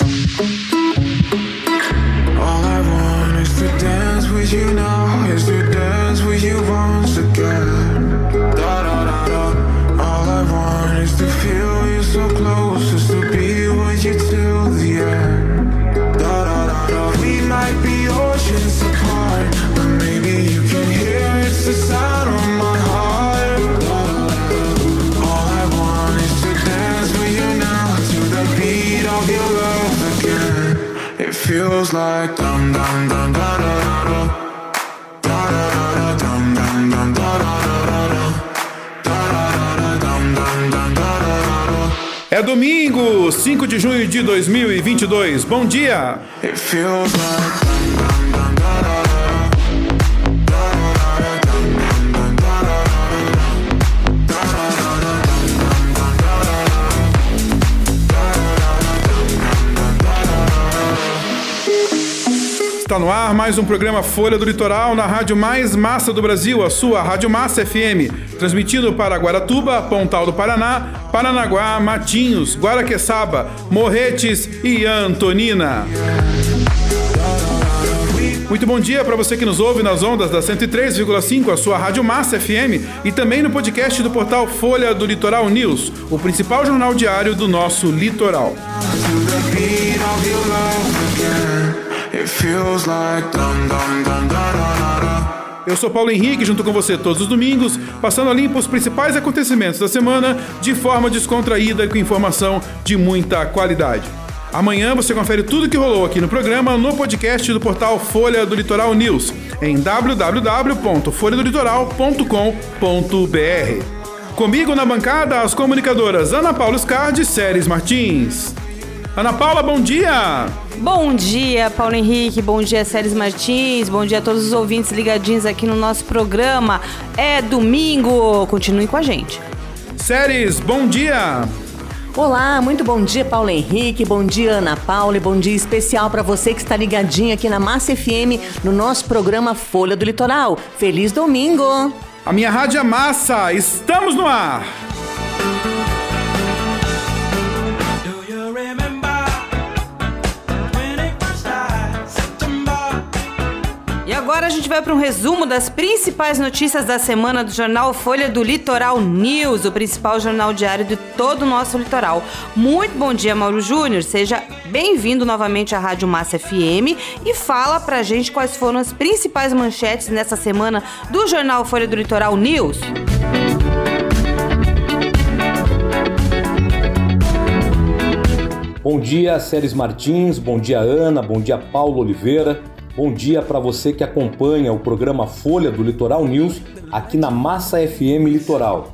All I want is to dance with you now, is to dance with you once again. Like dum dum dum da da da da. Da da da da dum dum dum da da da da da. Da da da dum dum dum da da da da. É domingo, 5 de junho de 2022. Bom dia! It feels like Está no ar mais um programa Folha do Litoral na Rádio Mais Massa do Brasil, a sua Rádio Massa FM, transmitido para Guaratuba, Pontal do Paraná, Paranaguá, Matinhos, Guaraqueçaba, Morretes e Antonina. Muito bom dia para você que nos ouve nas ondas da 103,5, a sua Rádio Massa FM, e também no podcast do portal Folha do Litoral News, o principal jornal diário do nosso litoral. Eu sou Paulo Henrique, junto com você todos os domingos, passando a limpo os principais acontecimentos da semana de forma descontraída e com informação de muita qualidade. Amanhã você confere tudo que rolou aqui no programa no podcast do portal Folha do Litoral News, em www.folhadolitoral.com.br. Comigo na bancada as comunicadoras Ana Paula Scardi e Séries Martins. Ana Paula, bom dia! Bom dia, Paulo Henrique. Bom dia, Séries Martins. Bom dia a todos os ouvintes ligadinhos aqui no nosso programa. É domingo. Continue com a gente. Séries, bom dia! Olá, muito bom dia, Paulo Henrique. Bom dia, Ana Paula. E bom dia especial para você que está ligadinho aqui na Massa FM no nosso programa Folha do Litoral. Feliz domingo! A minha rádio é massa, estamos no ar! Agora a gente vai para um resumo das principais notícias da semana do jornal Folha do Litoral News, o principal jornal diário de todo o nosso litoral. Muito bom dia, Mauro Júnior. Seja bem-vindo novamente à Rádio Massa FM e fala pra gente quais foram as principais manchetes nessa semana do jornal Folha do Litoral News. Bom dia, Séries Martins, bom dia, Ana, bom dia, Paulo Oliveira. Bom dia para você que acompanha o programa Folha do Litoral News aqui na Massa FM Litoral.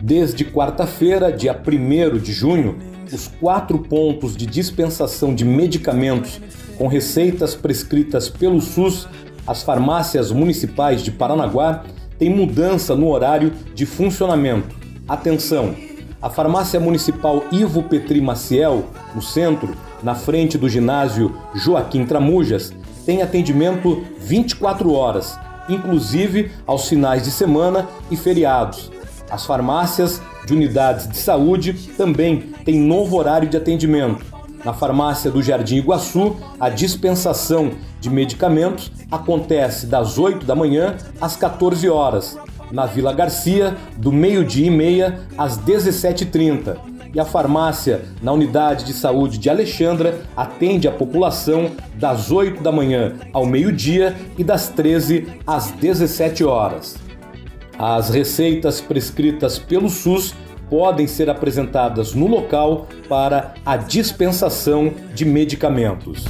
Desde quarta-feira, dia 1 de junho, os quatro pontos de dispensação de medicamentos com receitas prescritas pelo SUS, as farmácias municipais de Paranaguá, têm mudança no horário de funcionamento. Atenção! A farmácia municipal Ivo Petri Maciel, no centro, na frente do ginásio Joaquim Tramujas, tem atendimento 24 horas, inclusive aos finais de semana e feriados. As farmácias de unidades de saúde também têm novo horário de atendimento. Na farmácia do Jardim Iguaçu, a dispensação de medicamentos acontece das 8 da manhã às 14 horas. Na Vila Garcia, do meio-dia e meia às 17h30. E a farmácia na unidade de saúde de Alexandra atende a população das 8 da manhã ao meio-dia e das 13 às 17 horas. As receitas prescritas pelo SUS podem ser apresentadas no local para a dispensação de medicamentos.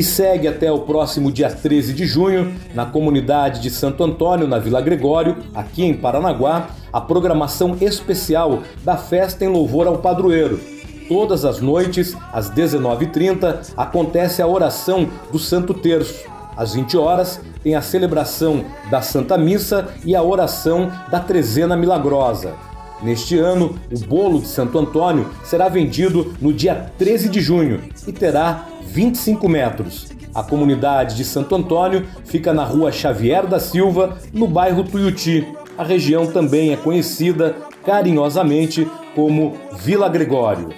E segue até o próximo dia 13 de junho, na comunidade de Santo Antônio, na Vila Gregório, aqui em Paranaguá, a programação especial da festa em louvor ao padroeiro. Todas as noites, às 19h30, acontece a oração do Santo Terço. Às 20 horas, tem a celebração da Santa Missa e a oração da Trezena Milagrosa. Neste ano, o bolo de Santo Antônio será vendido no dia 13 de junho e terá 25 metros. A comunidade de Santo Antônio fica na rua Xavier da Silva, no bairro Tuiuti. A região também é conhecida carinhosamente como Vila Gregório.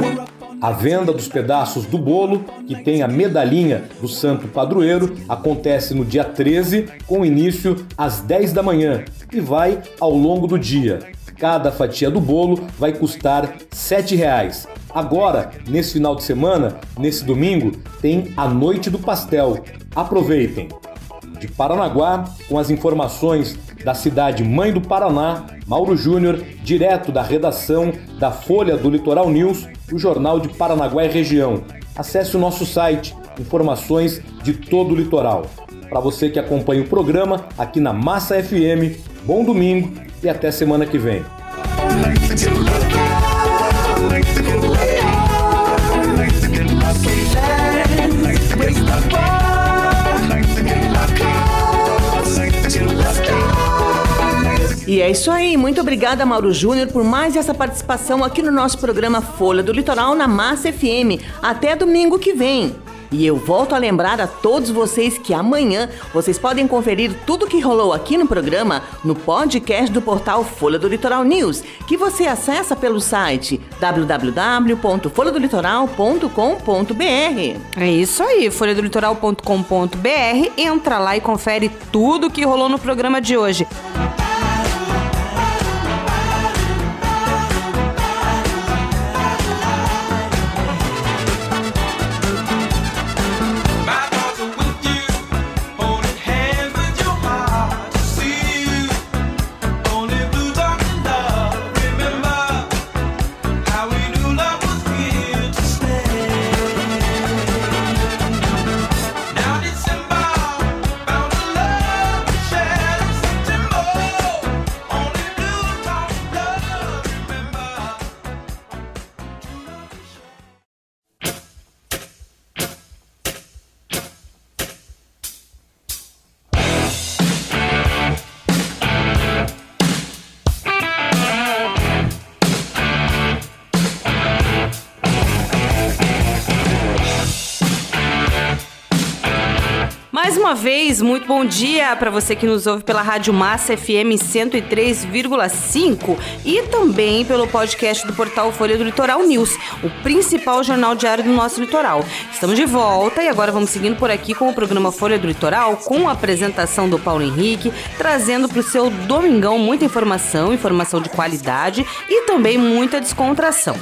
We're A venda dos pedaços do bolo, que tem a medalhinha do santo padroeiro, acontece no dia 13, com início às 10 da manhã e vai ao longo do dia. Cada fatia do bolo vai custar 7 reais. Agora, nesse final de semana, nesse domingo, tem a Noite do Pastel. Aproveitem! De Paranaguá, com as informações da cidade mãe do Paraná, Mauro Júnior, direto da redação da Folha do Litoral News, o jornal de Paranaguá e região. Acesse o nosso site, informações de todo o litoral. Para você que acompanha o programa aqui na Massa FM, bom domingo e até semana que vem. E é isso aí. Muito obrigada, Mauro Júnior, por mais essa participação aqui no nosso programa Folha do Litoral na Massa FM. Até domingo que vem. E eu volto a lembrar a todos vocês que amanhã vocês podem conferir tudo que rolou aqui no programa no podcast do portal Folha do Litoral News, que você acessa pelo site www.folhadolitoral.com.br. É isso aí, folhadolitoral.com.br. Entra lá e confere tudo que rolou no programa de hoje. Vez, muito bom dia para você que nos ouve pela Rádio Massa FM 103,5 e também pelo podcast do portal Folha do Litoral News, o principal jornal diário do nosso litoral. Estamos de volta e agora vamos seguindo por aqui com o programa Folha do Litoral, com a apresentação do Paulo Henrique, trazendo para o seu domingão muita informação, informação de qualidade e também muita descontração.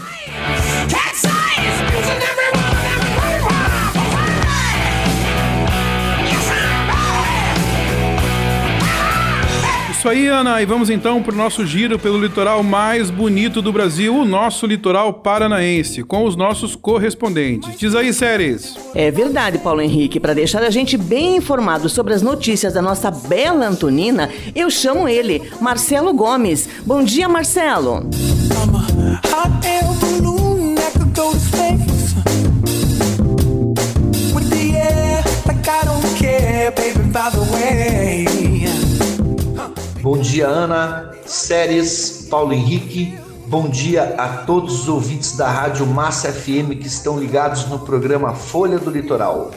Isso aí, Ana, e vamos então para o nosso giro pelo litoral mais bonito do Brasil, o nosso litoral paranaense, com os nossos correspondentes. Diz aí, Séries. É verdade, Paulo Henrique. Para deixar a gente bem informado sobre as notícias da nossa bela Antonina, eu chamo ele, Marcelo Gomes. Bom dia, Marcelo. I'm Bom dia, Ana, Séries, Paulo Henrique. Bom dia a todos os ouvintes da Rádio Massa FM que estão ligados no programa Folha do Litoral.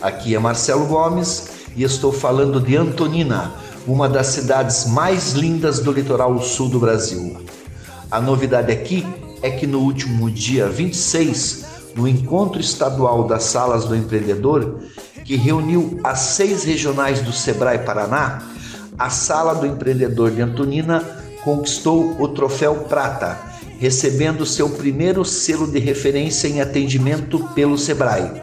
Aqui é Marcelo Gomes e estou falando de Antonina, uma das cidades mais lindas do litoral sul do Brasil. A novidade aqui é que no último dia 26, no encontro estadual das salas do empreendedor, que reuniu as seis regionais do Sebrae Paraná, a Sala do Empreendedor de Antonina conquistou o troféu prata, recebendo seu primeiro selo de referência em atendimento pelo Sebrae.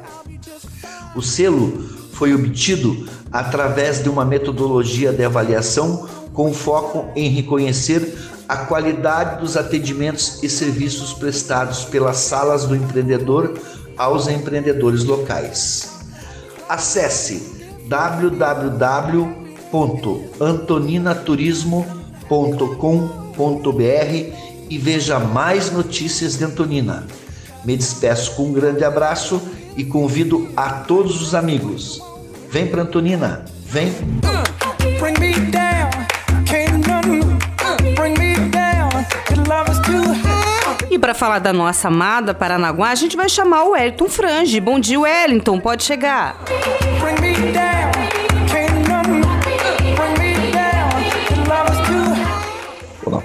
O selo foi obtido através de uma metodologia de avaliação com foco em reconhecer a qualidade dos atendimentos e serviços prestados pelas salas do empreendedor aos empreendedores locais. Acesse www.antoninaturismo.com.br e veja mais notícias de Antonina. Me despeço com um grande abraço e convido a todos os amigos. Vem para Antonina, vem! Bring me down, can't none bring me down. Your love is too high. E para falar da nossa amada Paranaguá, a gente vai chamar o Wellington Frange. Bom dia, Wellington, pode chegar. Bring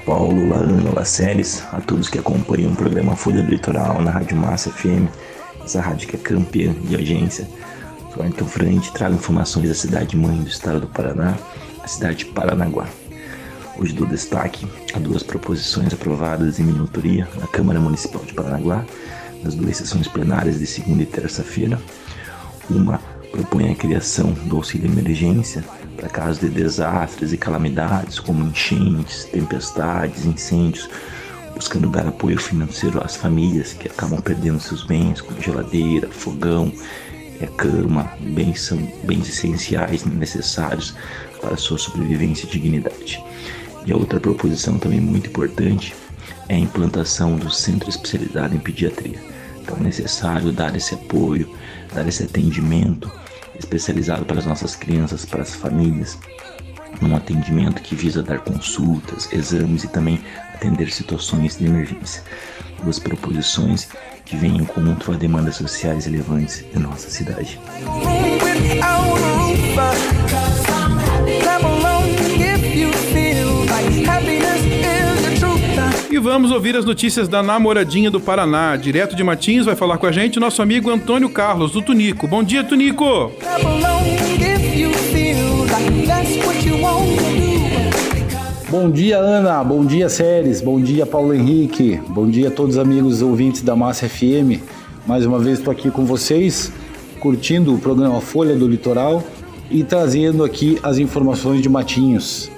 Paulo, olá Séries, a todos que acompanham o programa Folha do Litoral na Rádio Massa FM, essa rádio que é campeã de audiência. Sou Ayrton Frente, trago informações da cidade mãe do estado do Paraná, a cidade de Paranaguá. Hoje dou destaque a duas proposições aprovadas em minha autoria na Câmara Municipal de Paranaguá, nas duas sessões plenárias de segunda e terça-feira. Uma propõe a criação do auxílio emergência para casos de desastres e calamidades como enchentes, tempestades, incêndios, buscando dar apoio financeiro às famílias que acabam perdendo seus bens, como geladeira, fogão, é, cama, bens, são bens essenciais necessários para sua sobrevivência e dignidade. E a outra proposição também muito importante é a implantação do centro especializado em pediatria. Então é necessário dar esse apoio, dar esse atendimento especializado para as nossas crianças, para as famílias, num atendimento que visa dar consultas, exames e também atender situações de emergência. Duas proposições que vêm em encontro a demandas sociais relevantes de nossa cidade. Vamos ouvir as notícias da namoradinha do Paraná. Direto de Matins vai falar com a gente nosso amigo Antônio Carlos, do Tunico. Bom dia, Tunico! Bom dia, Ana. Bom dia, Séries. Bom dia, Paulo Henrique. Bom dia a todos os amigos ouvintes da Massa FM. Mais uma vez estou aqui com vocês, curtindo o programa Folha do Litoral e trazendo aqui as informações de Matinhos.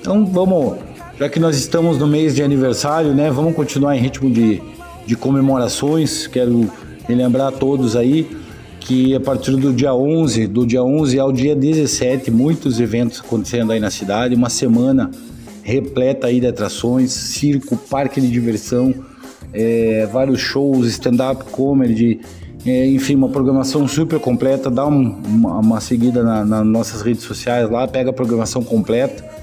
Então vamos, já que nós estamos no mês de aniversário, né? Vamos continuar em ritmo de, de comemorações. Quero relembrar a todos aí que a partir do dia 11, do dia 11 ao dia 17, muitos eventos acontecendo aí na cidade, uma semana repleta aí de atrações, circo, parque de diversão, é, vários shows, stand-up comedy, é, enfim, uma programação super completa. Dá um, uma, uma, seguida na, nas nossas redes sociais lá, pega a programação completa.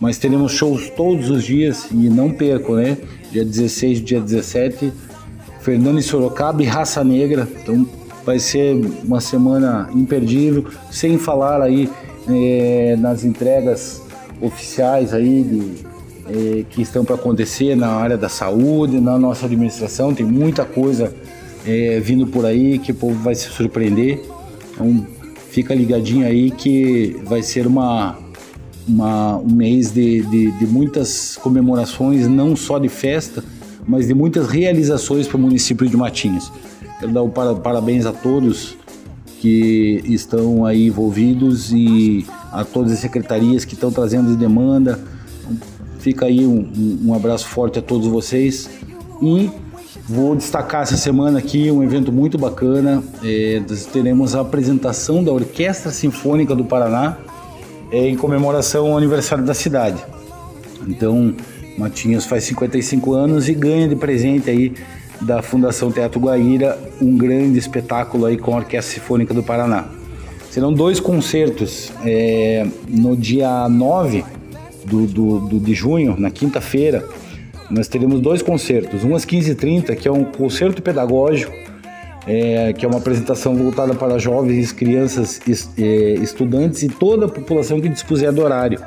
Mas teremos shows todos os dias e não percam, né? Dia 16 dia 17, Fernando Sorocaba e Raça Negra. Então vai ser uma semana imperdível, sem falar aí é, nas entregas oficiais aí de, é, que estão para acontecer na área da saúde, na nossa administração. Tem muita coisa é, vindo por aí que o povo vai se surpreender. Então fica ligadinho aí que vai ser uma, uma um mês de, de, de muitas comemorações, não só de festa, mas de muitas realizações para o município de Matinhos. Quero dar o parabéns a todos que estão aí envolvidos e a todas as secretarias que estão trazendo demanda. Fica aí um, um abraço forte a todos vocês e vou destacar essa semana aqui um evento muito bacana. É, teremos a apresentação da Orquestra Sinfônica do Paraná é, em comemoração ao aniversário da cidade. Então, Matinhos faz 55 anos e ganha de presente aí da Fundação Teatro Guaíra um grande espetáculo aí com a Orquestra Sinfônica do Paraná. Serão dois concertos é, no dia 9 do, do, do de junho, na quinta-feira. Nós teremos dois concertos, um às 15h30, que é um concerto pedagógico, é, que é uma apresentação voltada para jovens, crianças, é, estudantes e toda a população que dispuser do horário,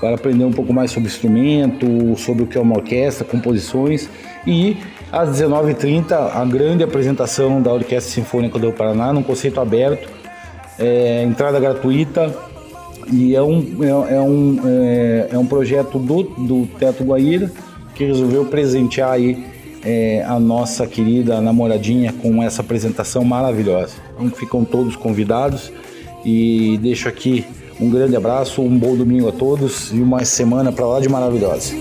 para aprender um pouco mais sobre instrumento, sobre o que é uma orquestra, composições. E às 19h30 a grande apresentação da Orquestra Sinfônica do Paraná, num conceito aberto, é, entrada gratuita. E é um, é, é um, é, é, um projeto do, do Teto Guaíra que resolveu presentear aí é, a nossa querida namoradinha com essa apresentação maravilhosa. Então ficam todos convidados e deixo aqui um grande abraço, um bom domingo a todos e uma semana para lá de maravilhosa.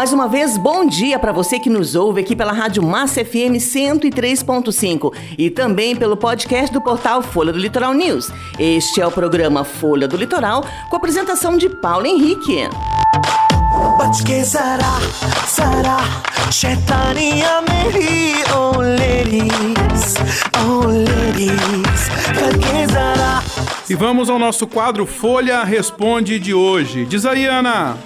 Mais uma vez, bom dia para você que nos ouve aqui pela Rádio Massa FM 103.5 e também pelo podcast do portal Folha do Litoral News. Este é o programa Folha do Litoral, com a apresentação de Paulo Henrique. E vamos ao nosso quadro Folha Responde de hoje. Diz aí, Ana.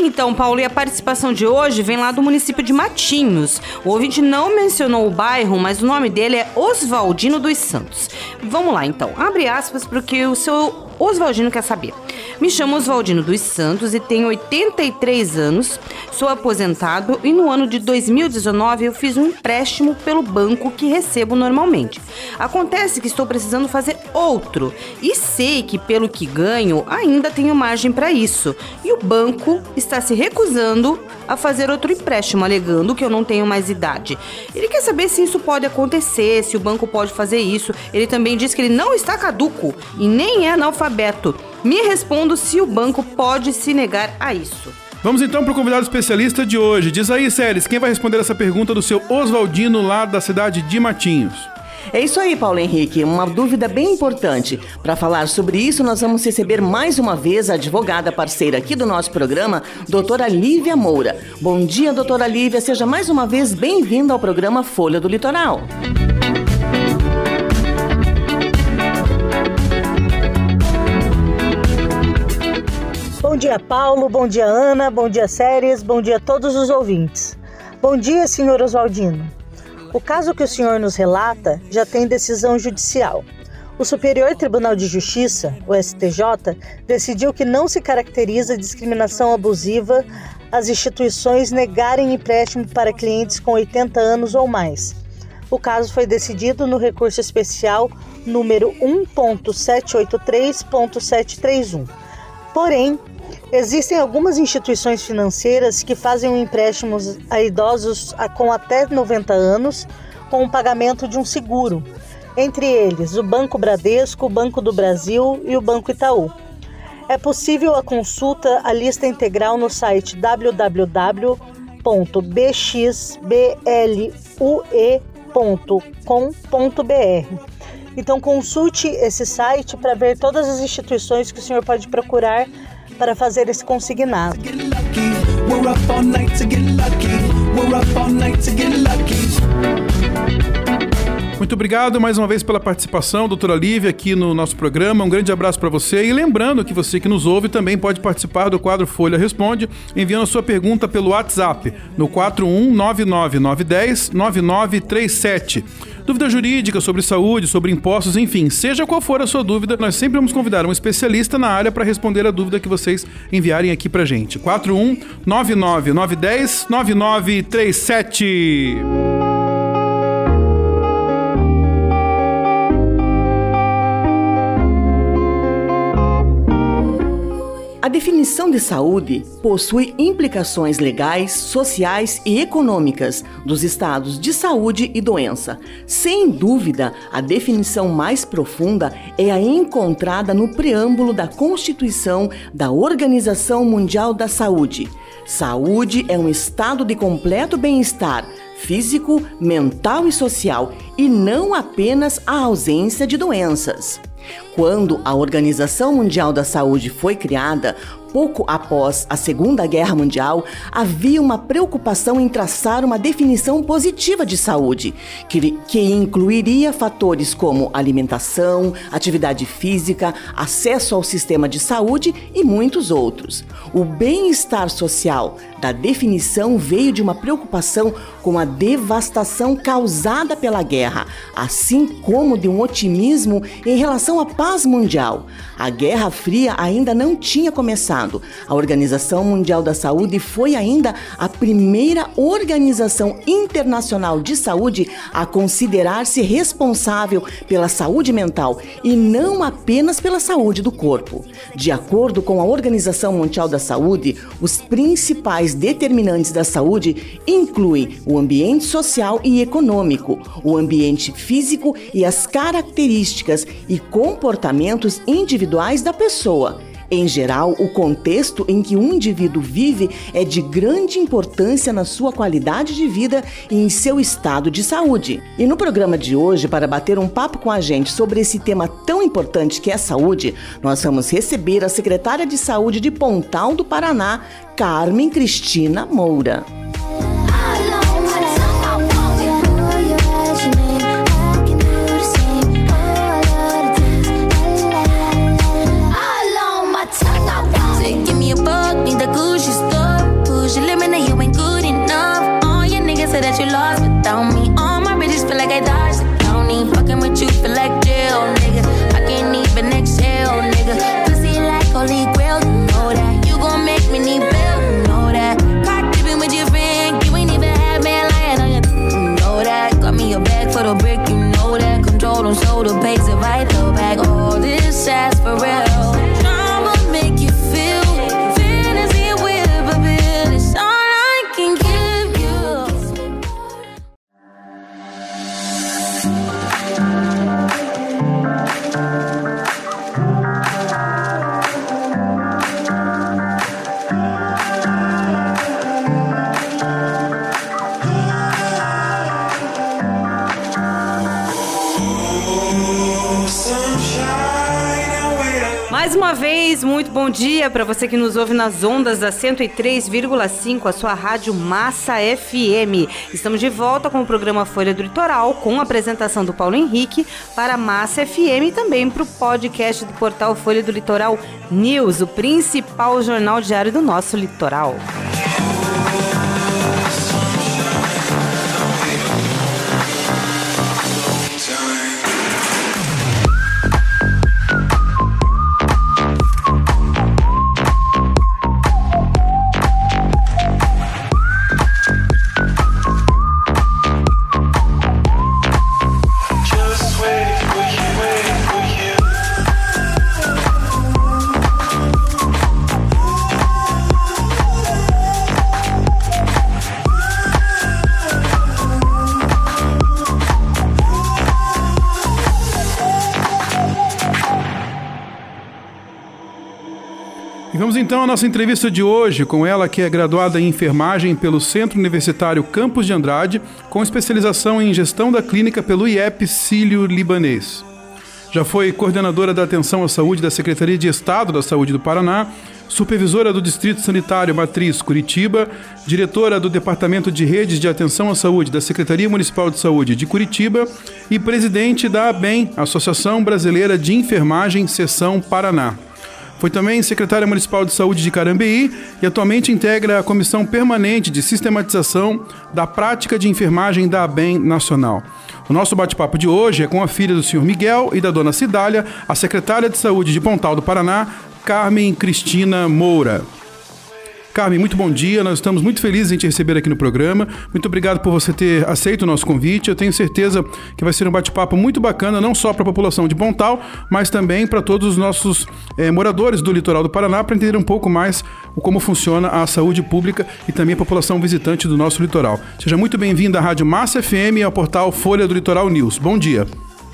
Então, Paulo, e a participação de hoje vem lá do município de Matinhos. O ouvinte não mencionou o bairro, mas o nome dele é Oswaldino dos Santos. Vamos lá, então. Abre aspas porque o seu Oswaldino quer saber. Me chamo Oswaldino dos Santos e tenho 83 anos, sou aposentado e no ano de 2019 eu fiz um empréstimo pelo banco que recebo normalmente. Acontece que estou precisando fazer outro e sei que pelo que ganho ainda tenho margem para isso. E o banco está se recusando a fazer outro empréstimo, alegando que eu não tenho mais idade. Ele quer saber se isso pode acontecer, se o banco pode fazer isso. Ele também diz que ele não está caduco e nem é analfabeto. Me respondo se o banco pode se negar a isso. Vamos então para o convidado especialista de hoje. Diz aí, Séries, quem vai responder essa pergunta do seu Oswaldino lá da cidade de Matinhos? É isso aí, Paulo Henrique. Uma dúvida bem importante. Para falar sobre isso, nós vamos receber mais uma vez a advogada parceira aqui do nosso programa, doutora Lívia Moura. Bom dia, doutora Lívia. Seja mais uma vez bem-vinda ao programa Folha do Litoral. Bom dia, Paulo. Bom dia, Ana. Bom dia, Séries. Bom dia a todos os ouvintes. Bom dia, senhor Oswaldino. O caso que o senhor nos relata já tem decisão judicial. O Superior Tribunal de Justiça, o STJ, decidiu que não se caracteriza discriminação abusiva as instituições negarem empréstimo para clientes com 80 anos ou mais. O caso foi decidido no recurso especial número 1.783.731. Porém, existem algumas instituições financeiras que fazem empréstimos a idosos com até 90 anos com o pagamento de um seguro, entre eles o Banco Bradesco, o Banco do Brasil e o Banco Itaú. É possível a consulta à lista integral no site www.bxblue.com.br. Então consulte esse site para ver todas as instituições que o senhor pode procurar para fazer esse consignado. Muito obrigado mais uma vez pela participação, doutora Lívia, aqui no nosso programa. Um grande abraço para você. E lembrando que você que nos ouve também pode participar do quadro Folha Responde, enviando a sua pergunta pelo WhatsApp no 41999109937. Dúvida jurídica sobre saúde, sobre impostos, enfim, seja qual for a sua dúvida, nós sempre vamos convidar um especialista na área para responder a dúvida que vocês enviarem aqui pra gente. 41999109937. A definição de saúde possui implicações legais, sociais e econômicas dos estados de saúde e doença. Sem dúvida, a definição mais profunda é a encontrada no preâmbulo da Constituição da Organização Mundial da Saúde. Saúde é um estado de completo bem-estar físico, mental e social, e não apenas a ausência de doenças. Quando a Organização Mundial da Saúde foi criada, pouco após a Segunda Guerra Mundial, havia uma preocupação em traçar uma definição positiva de saúde, que, que incluiria fatores como alimentação, atividade física, acesso ao sistema de saúde e muitos outros. O bem-estar social da definição veio de uma preocupação com a devastação causada pela guerra, assim como de um otimismo em relação à paz mundial. A Guerra Fria ainda não tinha começado. A Organização Mundial da Saúde foi ainda a primeira organização internacional de saúde a considerar-se responsável pela saúde mental e não apenas pela saúde do corpo. De acordo com a Organização Mundial da Saúde, os principais determinantes da saúde incluem o ambiente social e econômico, o ambiente físico e as características e comportamentos individuais da pessoa. Em geral, o contexto em que um indivíduo vive é de grande importância na sua qualidade de vida e em seu estado de saúde. E no programa de hoje, para bater um papo com a gente sobre esse tema tão importante que é a saúde, nós vamos receber a secretária de Saúde de Pontal do Paraná, Carmen Cristina Moura. Bom dia para você que nos ouve nas ondas da 103,5, a sua rádio Massa FM. Estamos de volta com o programa Folha do Litoral, com a apresentação do Paulo Henrique para Massa FM e também para o podcast do portal Folha do Litoral News, o principal jornal diário do nosso litoral. Então à nossa entrevista de hoje com ela, que é graduada em enfermagem pelo Centro Universitário Campos de Andrade, com especialização em gestão da clínica pelo IEP Sírio-Libanês. Já foi coordenadora da atenção à saúde da Secretaria de Estado da Saúde do Paraná, supervisora do Distrito Sanitário Matriz Curitiba, diretora do Departamento de Redes de Atenção à Saúde da Secretaria Municipal de Saúde de Curitiba e presidente da ABEM, Associação Brasileira de Enfermagem, Seção Paraná. Foi também secretária municipal de saúde de Carambeí e atualmente integra a comissão permanente de sistematização da prática de enfermagem da ABEM Nacional. O nosso bate-papo de hoje é com a filha do senhor Miguel e da dona Cidália, a secretária de saúde de Pontal do Paraná, Carmen Cristina Moura. Carmen, muito bom dia. Nós estamos muito felizes em te receber aqui no programa. Muito obrigado por você ter aceito o nosso convite. Eu tenho certeza que vai ser um bate-papo muito bacana, não só para a população de Pontal, mas também para todos os nossos eh, moradores do litoral do Paraná, para entender um pouco mais como funciona a saúde pública e também a população visitante do nosso litoral. Seja muito bem-vindo à Rádio Massa FM e ao portal Folha do Litoral News. Bom dia.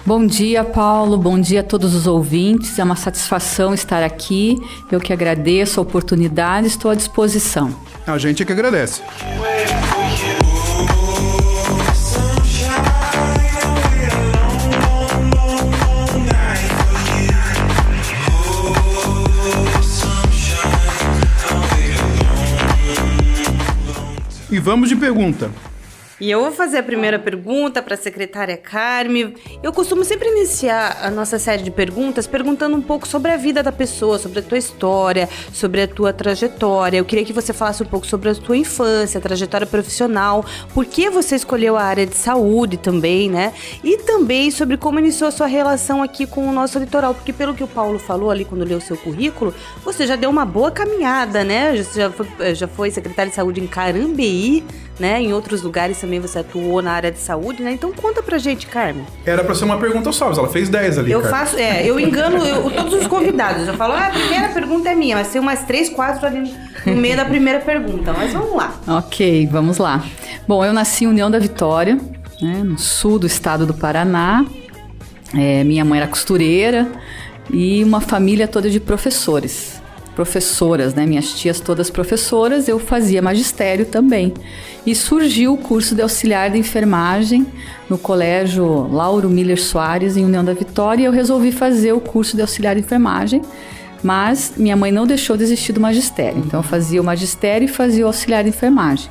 Bom dia, Paulo. Bom dia a todos os ouvintes. É uma satisfação estar aqui. Eu que agradeço a oportunidade, estou à disposição. A gente é que agradece. E vamos de pergunta. E eu vou fazer a primeira pergunta para a secretária Carme. Eu costumo sempre iniciar a nossa série de perguntas perguntando um pouco sobre a vida da pessoa, sobre a tua história, sobre a tua trajetória. Eu queria que você falasse um pouco sobre a tua infância, trajetória profissional, por que você escolheu a área de saúde também, né? E também sobre como iniciou a sua relação aqui com o nosso litoral, porque pelo que o Paulo falou ali quando leu o seu currículo, você já deu uma boa caminhada, né? Você já foi, já foi secretária de saúde em Carambeí, né? Em outros lugares também você atuou na área de saúde, né? Então conta pra gente, Carmen. Era pra ser uma pergunta só, mas ela fez 10 ali. Eu cara. faço, é, eu engano eu- todos os convidados. Eu falo, ah, a primeira pergunta é minha, mas tem umas três, quatro ali no meio da primeira pergunta. Mas vamos lá. Ok, vamos lá. Bom, eu nasci em União da Vitória, né, no sul do estado do Paraná. É, minha mãe era costureira e uma família toda de professores. Professoras, né? Minhas tias todas professoras, eu fazia magistério também. E surgiu o curso de auxiliar de enfermagem no colégio Lauro Miller Soares, em União da Vitória, e eu resolvi fazer o curso de auxiliar de enfermagem. Mas minha mãe não deixou de existir do magistério. Então eu fazia o magistério e fazia o auxiliar de enfermagem.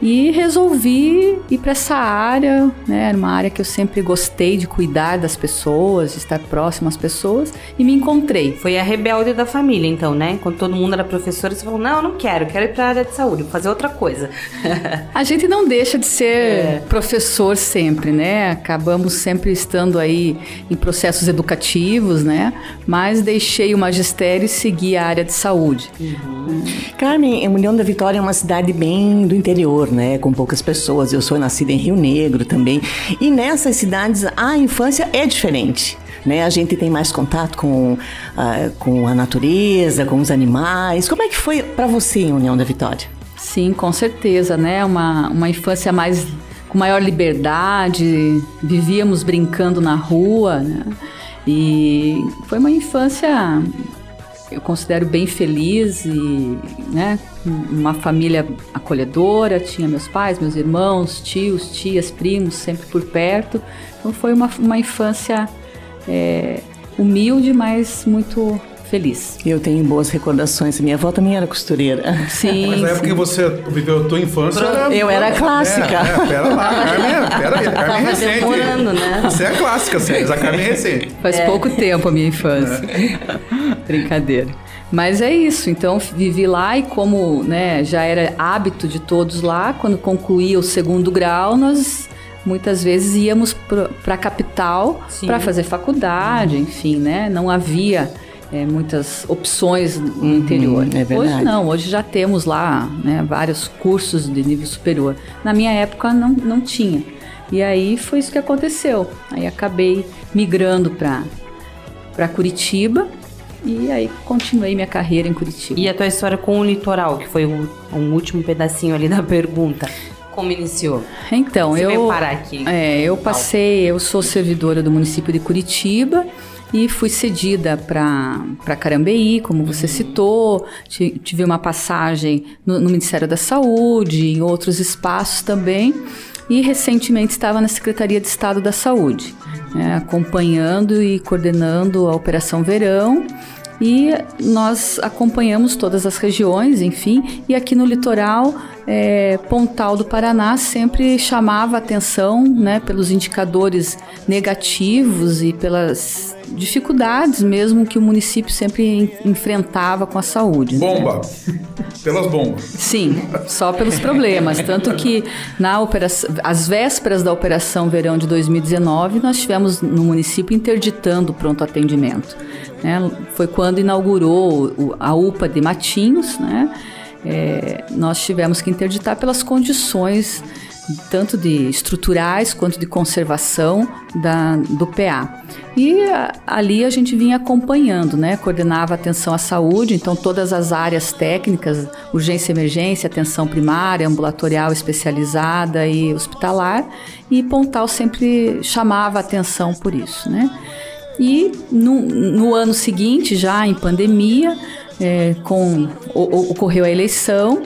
E resolvi ir para essa área, né? Era uma área que eu sempre gostei de cuidar das pessoas, de estar próximo às pessoas, e me encontrei. Foi a rebelde da família, então, né? Quando todo mundo era professor, você falou: não, eu não quero, eu quero ir para a área de saúde, vou fazer outra coisa. A gente não deixa de ser professor sempre, né? Acabamos sempre estando aí em processos educativos, né? Mas deixei o magistério e segui a área de saúde. Carmen, União da Vitória é uma cidade bem do interior, né? Com poucas pessoas. Eu sou nascida em Rio Negro também. E nessas cidades a infância é diferente. Né? A gente tem mais contato com, ah, com a natureza, com os animais. Como é que foi para você em União da Vitória? Sim, com certeza, né? Uma, uma infância mais com maior liberdade, vivíamos brincando na rua, né? E foi uma infância eu considero bem feliz e, né, uma família acolhedora, tinha meus pais, meus irmãos, tios, tias, primos, sempre por perto. Então foi uma, uma infância é, humilde, mas muito feliz. Eu tenho boas recordações. Minha avó também era costureira. Sim. Mas na época que você viveu a tua infância. Eu era clássica. É, é, pera lá, Carmen, é- pera aí, a Carmen é Tava recente. demorando, né? Você é clássica, Sérgio. A Carmen é recente. Faz pouco tempo a minha infância. Brincadeira. Mas é isso, então vivi lá e como né, já era hábito de todos lá, quando concluía o segundo grau, nós muitas vezes íamos para a capital para fazer faculdade, enfim, né? Não havia é, muitas opções no interior. é. Hoje não, hoje já temos lá né, vários cursos de nível superior. Na minha época não, não tinha. E aí foi isso que aconteceu. Aí acabei migrando para Curitiba e aí continuei minha carreira em Curitiba. E a tua história com o litoral, que foi um, um último pedacinho ali da pergunta. Como iniciou? Então, Você eu parar aqui. É, eu passei, eu sou servidora do município de Curitiba e fui cedida para Carambeí, como você citou. Ti- Tive uma passagem no, no Ministério da Saúde, em outros espaços também. E recentemente estava na Secretaria de Estado da Saúde, né, acompanhando e coordenando a Operação Verão. E nós acompanhamos todas as regiões, enfim, e aqui no litoral, é, Pontal do Paraná sempre chamava atenção né, pelos indicadores negativos e pelas dificuldades mesmo que o município sempre en- enfrentava com a saúde. né? Bomba. Pelas bombas. Sim, só pelos problemas. Tanto que na operação, às vésperas da Operação Verão de 2019, nós tivemos no município interditando o pronto atendimento. né? Foi quando inaugurou a UPA de Matinhos, né? É, nós tivemos que interditar pelas condições tanto de estruturais quanto de conservação da, do PA. E a- ali a gente vinha acompanhando, né? Coordenava atenção à saúde, então todas as áreas técnicas, urgência emergência, atenção primária, ambulatorial especializada e hospitalar, e Pontal sempre chamava atenção por isso, né? E no, no ano seguinte, já em pandemia, é, com, o- ocorreu a eleição.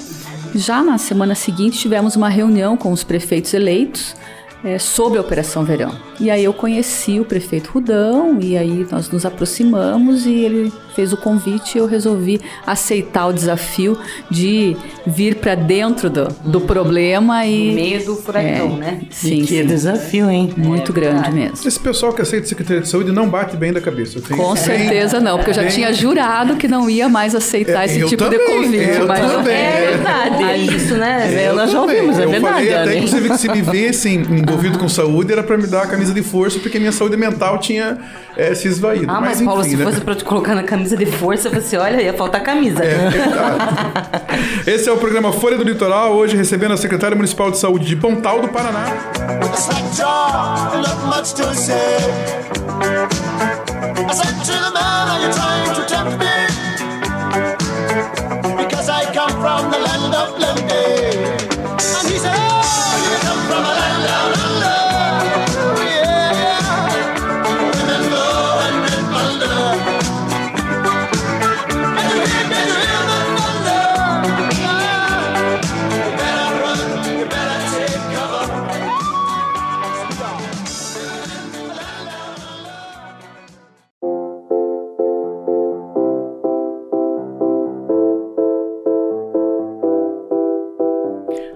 Já na semana seguinte, tivemos uma reunião com os prefeitos eleitos é, sobre a Operação Verão. E aí eu conheci o prefeito Rudão, e aí nós nos aproximamos e ele fez o convite e eu resolvi aceitar o desafio de vir para dentro do, do problema e. No meio do furacão, É, né? Sim, que sim. desafio, hein? Muito grande mesmo. Esse pessoal que aceita Secretaria de Saúde não bate bem da cabeça. tenho- Com certeza não, porque eu já tinha jurado que não ia mais aceitar É, esse eu tipo de também, convite. eu mas também. É verdade, é isso, né? Eu nós já ouvimos, é eu verdade, falei até, inclusive, que se me vissem envolvido com saúde era pra me dar a camisa de força, porque minha saúde mental tinha eh, se esvaído. Ah, mas, enfim, Paulo, se né? fosse pra te colocar na camisa de força, você olha, ia faltar camisa. É verdade. Esse é o programa Folha do Litoral, hoje recebendo a secretária municipal de saúde de Pontal do Paraná. Because I come from the land of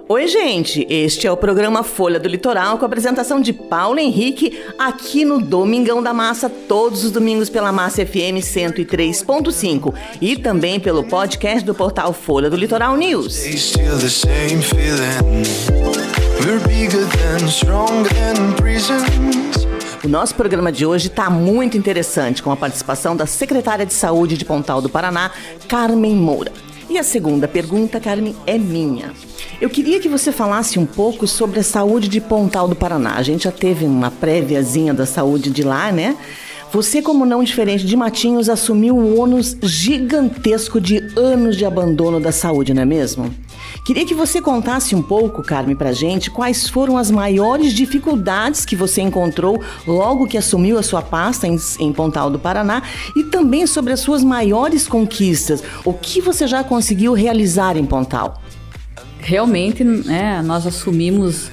Oi, gente! Este é o programa Folha do Litoral com a apresentação de Paulo Henrique aqui no Domingão da Massa, todos os domingos pela Massa FM 103.5 e também pelo podcast do portal Folha do Litoral News. O nosso programa de hoje está muito interessante, com a participação da secretária de Saúde de Pontal do Paraná, Carmen Moura. E a segunda pergunta, Carmen, é minha. Eu queria que você falasse um pouco sobre a saúde de Pontal do Paraná. A gente já teve uma préviazinha da saúde de lá, né? Você, como não diferente de Matinhos, assumiu um ônus gigantesco de anos de abandono da saúde, não é mesmo? Queria que você contasse um pouco, Carmen, pra gente quais foram as maiores dificuldades que você encontrou logo que assumiu a sua pasta em, em Pontal do Paraná e também sobre as suas maiores conquistas. O que você já conseguiu realizar em Pontal? Realmente, né, nós assumimos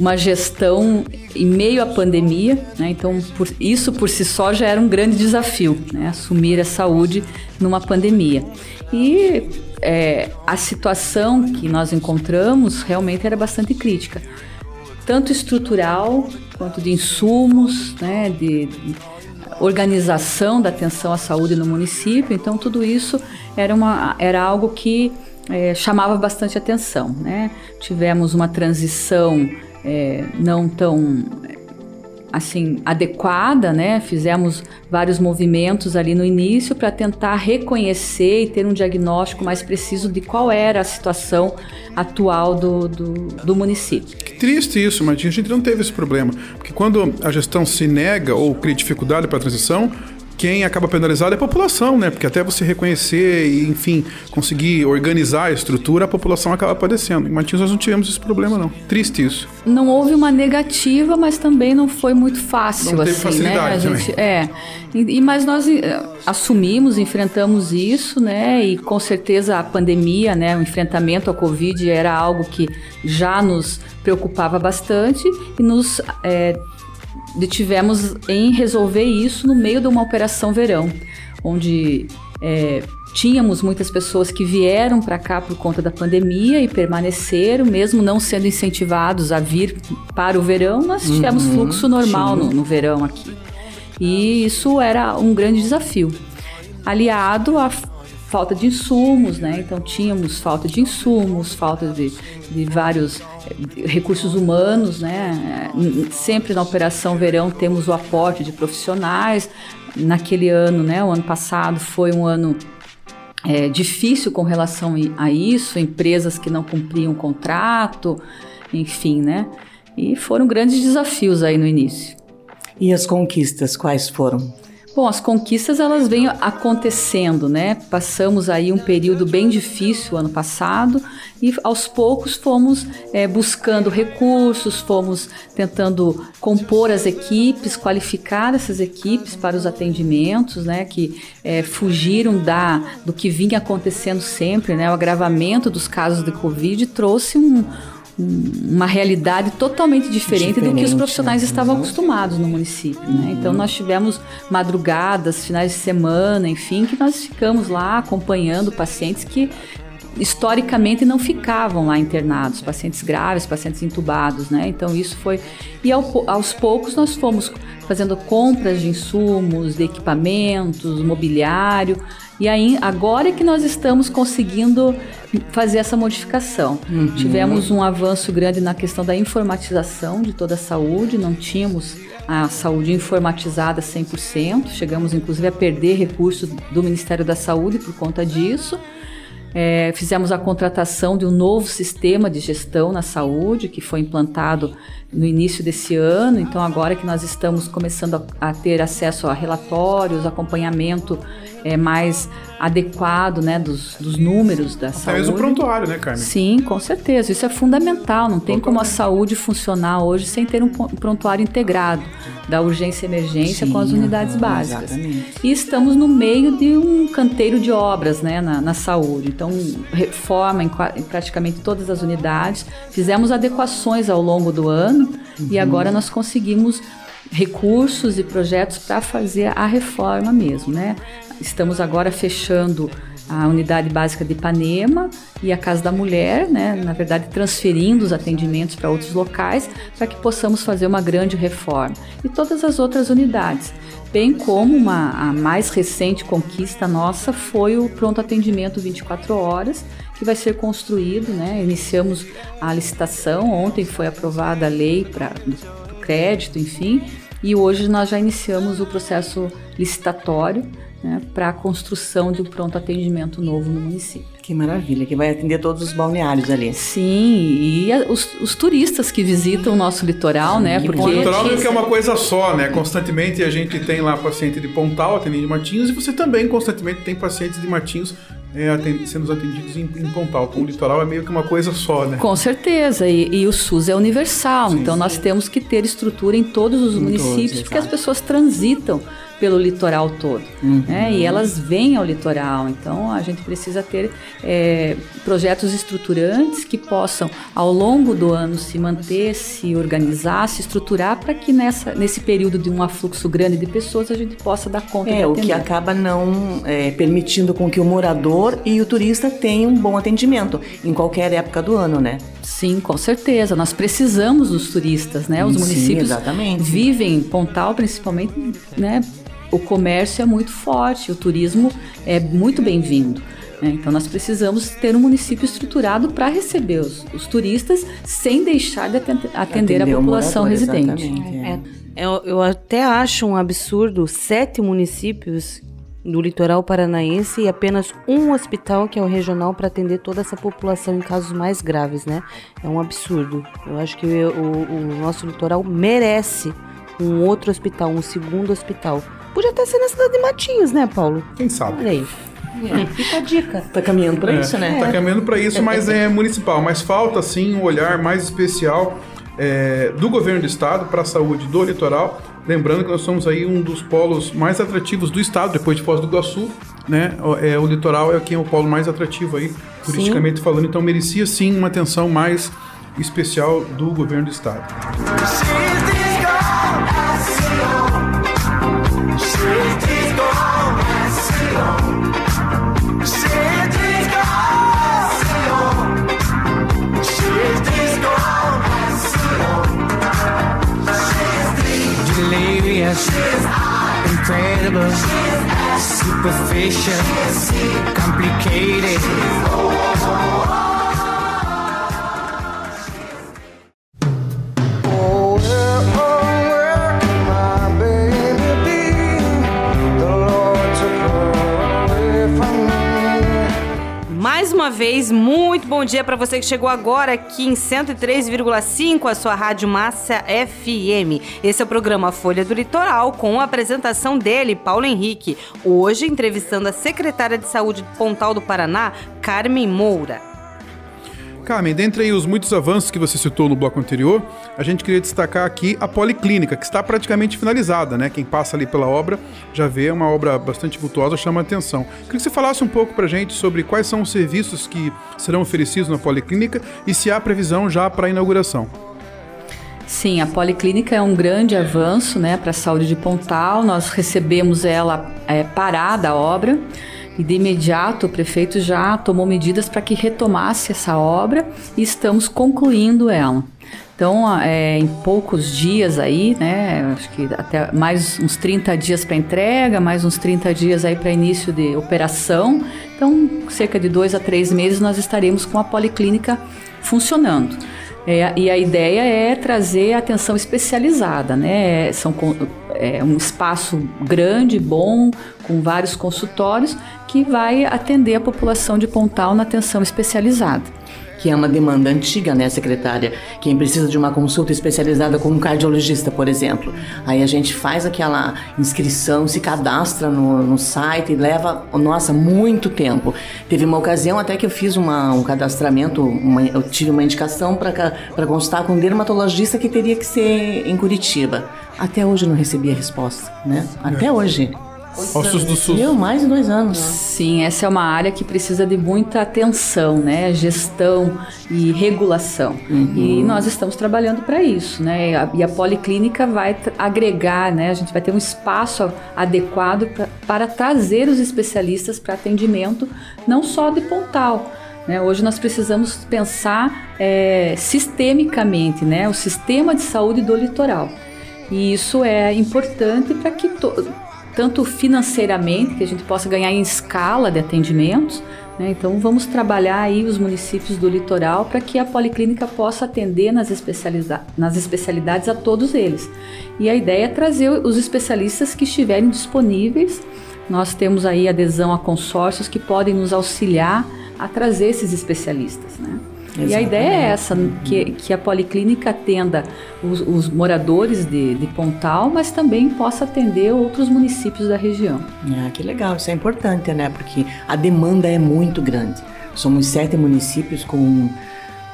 uma gestão em meio à pandemia, né? então por, isso por si só já era um grande desafio, né? assumir a saúde numa pandemia. E é, a situação que nós encontramos realmente era bastante crítica, tanto estrutural quanto de insumos, né? de, de organização da atenção à saúde no município. Então tudo isso era, uma, era algo que é, chamava bastante atenção. Né? Tivemos uma transição é, não tão assim adequada, né? Fizemos vários movimentos ali no início para tentar reconhecer e ter um diagnóstico mais preciso de qual era a situação atual do, do, do município. Que triste isso, Martinho. A gente não teve esse problema. Porque quando a gestão se nega ou cria dificuldade para a transição, quem acaba penalizado é a população, né? Porque até você reconhecer e, enfim, conseguir organizar a estrutura, a população acaba padecendo. Em Matinhos nós não tivemos esse problema, não. Triste isso. Não houve uma negativa, mas também não foi muito fácil, Não teve assim, facilidade né? A gente, é. E, e- mas nós eh, assumimos, enfrentamos isso, né? E com certeza a pandemia, né? O enfrentamento à Covid era algo que já nos preocupava bastante e nos eh, detivemos em resolver isso no meio de uma operação verão, onde eh, tínhamos muitas pessoas que vieram para cá por conta da pandemia e permaneceram, mesmo não sendo incentivados a vir para o verão, nós tivemos Uhum, fluxo normal no, no verão aqui. E isso era um grande desafio, aliado à falta de insumos, né? Então tínhamos falta de insumos, falta de, de vários recursos humanos, né? Sempre na operação verão temos o aporte de profissionais. Naquele ano, né? O ano passado foi um ano é, difícil com relação a isso, empresas que não cumpriam o contrato, enfim, né? E foram grandes desafios aí no início. E as conquistas, quais foram? Bom, as conquistas elas vêm acontecendo, né? Passamos aí um período bem difícil ano passado e aos poucos fomos eh, buscando recursos, fomos tentando compor as equipes, qualificar essas equipes para os atendimentos, né? Que eh, fugiram da do que vinha acontecendo sempre, né? O agravamento dos casos de Covid trouxe um- uma realidade totalmente diferente, do que os Diferente, profissionais né? estavam acostumados no município. Né? Então nós tivemos madrugadas, finais de semana, enfim, que nós ficamos lá acompanhando pacientes que historicamente não ficavam lá internados, pacientes graves, pacientes entubados, né? Então isso foi e ao aos poucos nós fomos fazendo compras de insumos, de equipamentos, mobiliário e aí agora é que nós estamos conseguindo fazer essa modificação. Uhum. Tivemos um avanço grande na questão da informatização de toda a saúde, não tínhamos a saúde informatizada 100%, chegamos inclusive a perder recursos do Ministério da Saúde por conta disso. É, fizemos a contratação de um novo sistema de gestão na saúde que foi implantado no início desse ano. Então, agora que nós estamos começando a, a ter acesso a relatórios, acompanhamento é, mais adequado né, dos, dos números da Até saúde. mesmo o prontuário, né, Carmen? Sim, com certeza. Isso é fundamental. Não tem como a saúde funcionar hoje sem ter um prontuário integrado da urgência e emergência com as Sim, unidades aham, básicas. exatamente. E estamos no meio de um canteiro de obras né, na, na saúde. Então, reforma em, em praticamente todas as unidades. Fizemos adequações ao longo do ano e Uhum. agora nós conseguimos recursos e projetos para fazer a reforma mesmo, né? Estamos agora fechando a unidade básica de Ipanema e a Casa da Mulher, né, na verdade transferindo os atendimentos para outros locais para que possamos fazer uma grande reforma. E todas as outras unidades. Bem como uma, a mais recente conquista nossa foi o pronto atendimento 24 horas, que vai ser construído, né? Iniciamos a licitação, ontem foi aprovada a lei para crédito, enfim, e hoje nós já iniciamos o processo licitatório né, para a construção de um pronto atendimento novo no município. Que maravilha, que vai atender todos os balneários ali. Sim, e a, os, os, turistas que visitam o nosso litoral, Sim, né? Porque o litoral que é uma coisa só, né? Constantemente a gente tem lá paciente de Pontal, atendendo de Matinhos, e você também constantemente tem pacientes de Matinhos é, atend sendo atendidos em, em Pontal. Então, o litoral é meio que uma coisa só, né? Com certeza. E, e o SUS é universal. Sim, então, sim. nós temos que ter estrutura em todos os em municípios, todos, porque as pessoas transitam pelo litoral todo. Uhum. Né? E elas vêm ao litoral. Então a gente precisa ter é, projetos estruturantes que possam, ao longo do ano, se manter, se organizar, se estruturar para que nessa, nesse período de um afluxo grande de pessoas a gente possa dar conta É, o que acaba não é, permitindo com que o morador e o turista tenham um bom atendimento em qualquer época do ano, né? Sim, com certeza. Nós precisamos dos turistas, né? Os Sim, municípios exatamente. vivem, Pontal principalmente, né? O comércio é muito forte, o turismo é muito bem-vindo. Né? Então, nós precisamos ter um município estruturado para receber os, os, turistas sem deixar de atender, atender a população morador, residente. É. É, eu até acho um absurdo sete municípios do litoral paranaense e apenas um hospital que é o regional para atender toda essa população em casos mais graves, né? É um absurdo. Eu acho que o, o nosso litoral merece um outro hospital, um segundo hospital Podia até ser na cidade de Matinhos, né, Paulo? Quem sabe? Olha aí. É, fica a dica. Tá caminhando para é, isso, né? Tá caminhando para isso, mas é municipal. Mas falta, sim, um olhar mais especial é, do governo do estado para a saúde do litoral. Lembrando que nós somos aí um dos polos mais atrativos do estado, depois de Foz do Iguaçu, né? É, o litoral é quem é o polo mais atrativo aí, turisticamente sim. falando. Então merecia sim uma atenção mais especial do governo do estado. Incredible, superficial, complicated. uma vez, muito bom dia para você que chegou agora aqui em 103,5, a sua Rádio Massa FM. Esse é o programa Folha do Litoral, com a apresentação dele, Paulo Henrique. Hoje, entrevistando a secretária de Saúde de Pontal do Paraná, Carmen Moura. Carmen, dentre os muitos avanços que você citou no bloco anterior, a gente queria destacar aqui a Policlínica, que está praticamente finalizada, né? Quem passa ali pela obra já vê uma obra bastante vultuosa, chama a atenção. Queria que você falasse um pouco para a gente sobre quais são os serviços que serão oferecidos na Policlínica e se há previsão já para a inauguração. Sim, a Policlínica é um grande avanço né, para a saúde de Pontal. Nós recebemos ela é, parada a obra. E de imediato o prefeito já tomou medidas para que retomasse essa obra e estamos concluindo ela. Então, é, em poucos dias aí, né, acho que até mais uns 30 dias para entrega, mais uns 30 dias aí para início de operação. Então, cerca de dois a três meses nós estaremos com a policlínica funcionando. É, e a ideia é trazer atenção especializada, né? São é, um espaço grande, bom, com vários consultórios, que vai atender a população de Pontal na atenção especializada que é uma demanda antiga, né, secretária? Quem precisa de uma consulta especializada com um cardiologista, por exemplo. Aí a gente faz aquela inscrição, se cadastra no, no site e leva, nossa, muito tempo. Teve uma ocasião até que eu fiz uma, um cadastramento, uma, eu tive uma indicação para consultar com um dermatologista que teria que ser em Curitiba. Até hoje não recebi a resposta, né? Até é. hoje. Ossos do SUS. Meu, mais de dois anos. né? Sim, essa é uma área que precisa de muita atenção, né? Gestão e regulação. E nós estamos trabalhando para isso, né? E a, e a policlínica vai agregar, né? A gente vai ter um espaço adequado pra, para trazer os especialistas para atendimento, não só de Pontal. né? Hoje nós precisamos pensar eh, sistemicamente, né? O sistema de saúde do litoral. E isso é importante para que tanto financeiramente que a gente possa ganhar em escala de atendimentos. né? Então vamos trabalhar aí os municípios do litoral para que a policlínica possa atender nas, especializa- nas especialidades a todos eles. E a ideia é trazer os especialistas que estiverem disponíveis. Nós temos aí adesão a consórcios que podem nos auxiliar a trazer esses especialistas, né? E a ideia é essa, que, que a policlínica atenda os, os moradores de, de Pontal, mas também possa atender outros municípios da região. Ah, que legal, isso é importante, né? Porque a demanda é muito grande. Somos sete municípios com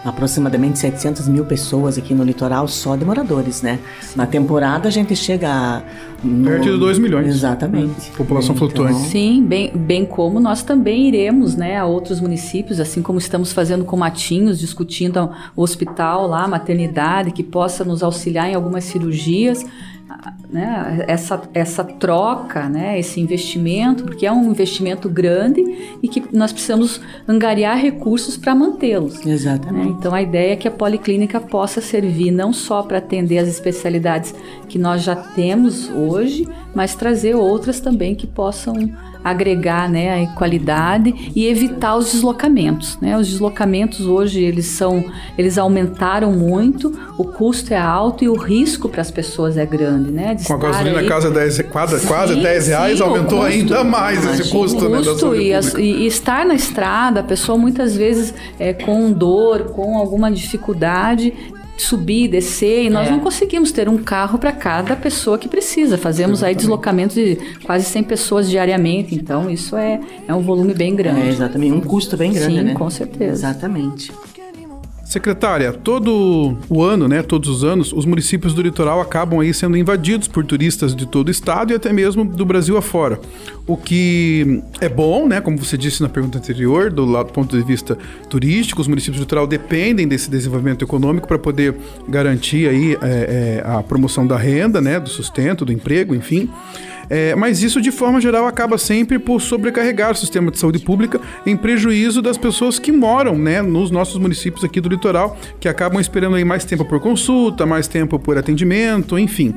aproximadamente 700 mil pessoas aqui no litoral, só de moradores, né? Na temporada a gente chega a... no- Perto de 2 milhões. Exatamente. População Então, flutuante. Sim, bem, bem como nós também iremos né, a outros municípios, assim como estamos fazendo com Matinhos, discutindo o hospital lá, a maternidade, que possa nos auxiliar em algumas cirurgias. Né, essa, essa troca, né, esse investimento, porque é um investimento grande e que nós precisamos angariar recursos para mantê-los. né? Exatamente. Então a ideia é que a policlínica possa servir não só para atender as especialidades que nós já temos hoje, mas trazer outras também que possam agregar né, a qualidade e evitar os deslocamentos. Né? Os deslocamentos hoje eles são, eles aumentaram muito, o custo é alto e o risco para as pessoas é grande. Né? De Com a gasolina aí- quase, 10, quase, quase Sim, 10 reais, sim, aumentou custo. ainda mais esse custo, né, custo e, as- e- e estar na estrada, a pessoa muitas vezes é, com dor, com alguma dificuldade, subir, descer, e nós É. não conseguimos ter um carro para cada pessoa que precisa. Fazemos aí deslocamentos de quase 100 pessoas diariamente, então isso é, é um volume bem grande. É, exatamente. Um custo bem grande, Sim, né? com certeza. Exatamente. Secretária, todo o ano, né, todos os anos, os municípios do litoral acabam aí sendo invadidos por turistas de todo o estado e até mesmo do Brasil afora. O que é bom, né, como você disse na pergunta anterior, do lado do ponto de vista turístico, os municípios do litoral dependem desse desenvolvimento econômico para poder garantir aí é, é, a promoção da renda, né, do sustento, do emprego, enfim. É, mas isso, de forma geral, acaba sempre por sobrecarregar o sistema de saúde pública em prejuízo das pessoas que moram né, nos nossos municípios aqui do litoral, que acabam esperando aí mais tempo por consulta, mais tempo por atendimento, enfim.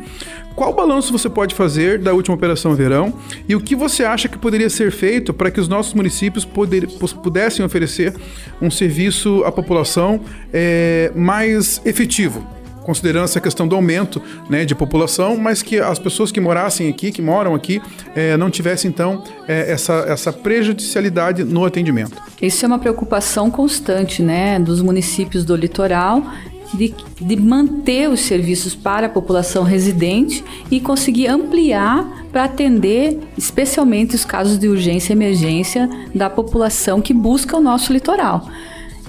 Qual balanço você pode fazer da última Operação Verão e o que você acha que poderia ser feito para que os nossos municípios poder, pudessem oferecer um serviço à população é, mais efetivo? Considerando essa questão do aumento né, de população, mas que as pessoas que morassem aqui, que moram aqui, eh, não tivessem então eh, essa, essa prejudicialidade no atendimento. Isso é uma preocupação constante, né, dos municípios do litoral de, de manter os serviços para a população residente e conseguir ampliar para atender especialmente os casos de urgência e emergência da população que busca o nosso litoral.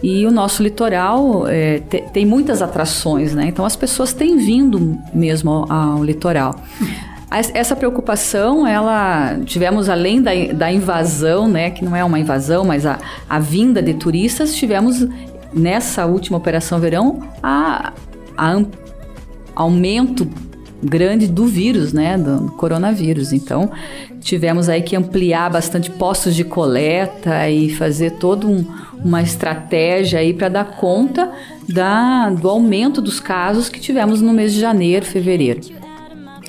E o nosso litoral é, te- tem muitas atrações, né? Então as pessoas têm vindo mesmo ao, ao litoral. Essa preocupação, ela tivemos além da, da invasão, né, que não é uma invasão, mas a, a vinda de turistas, tivemos nessa última operação verão a, a aumento grande do vírus, né, do coronavírus. Então, tivemos aí que ampliar bastante postos de coleta e fazer toda um, uma estratégia aí para dar conta da, do aumento dos casos que tivemos no mês de janeiro, fevereiro.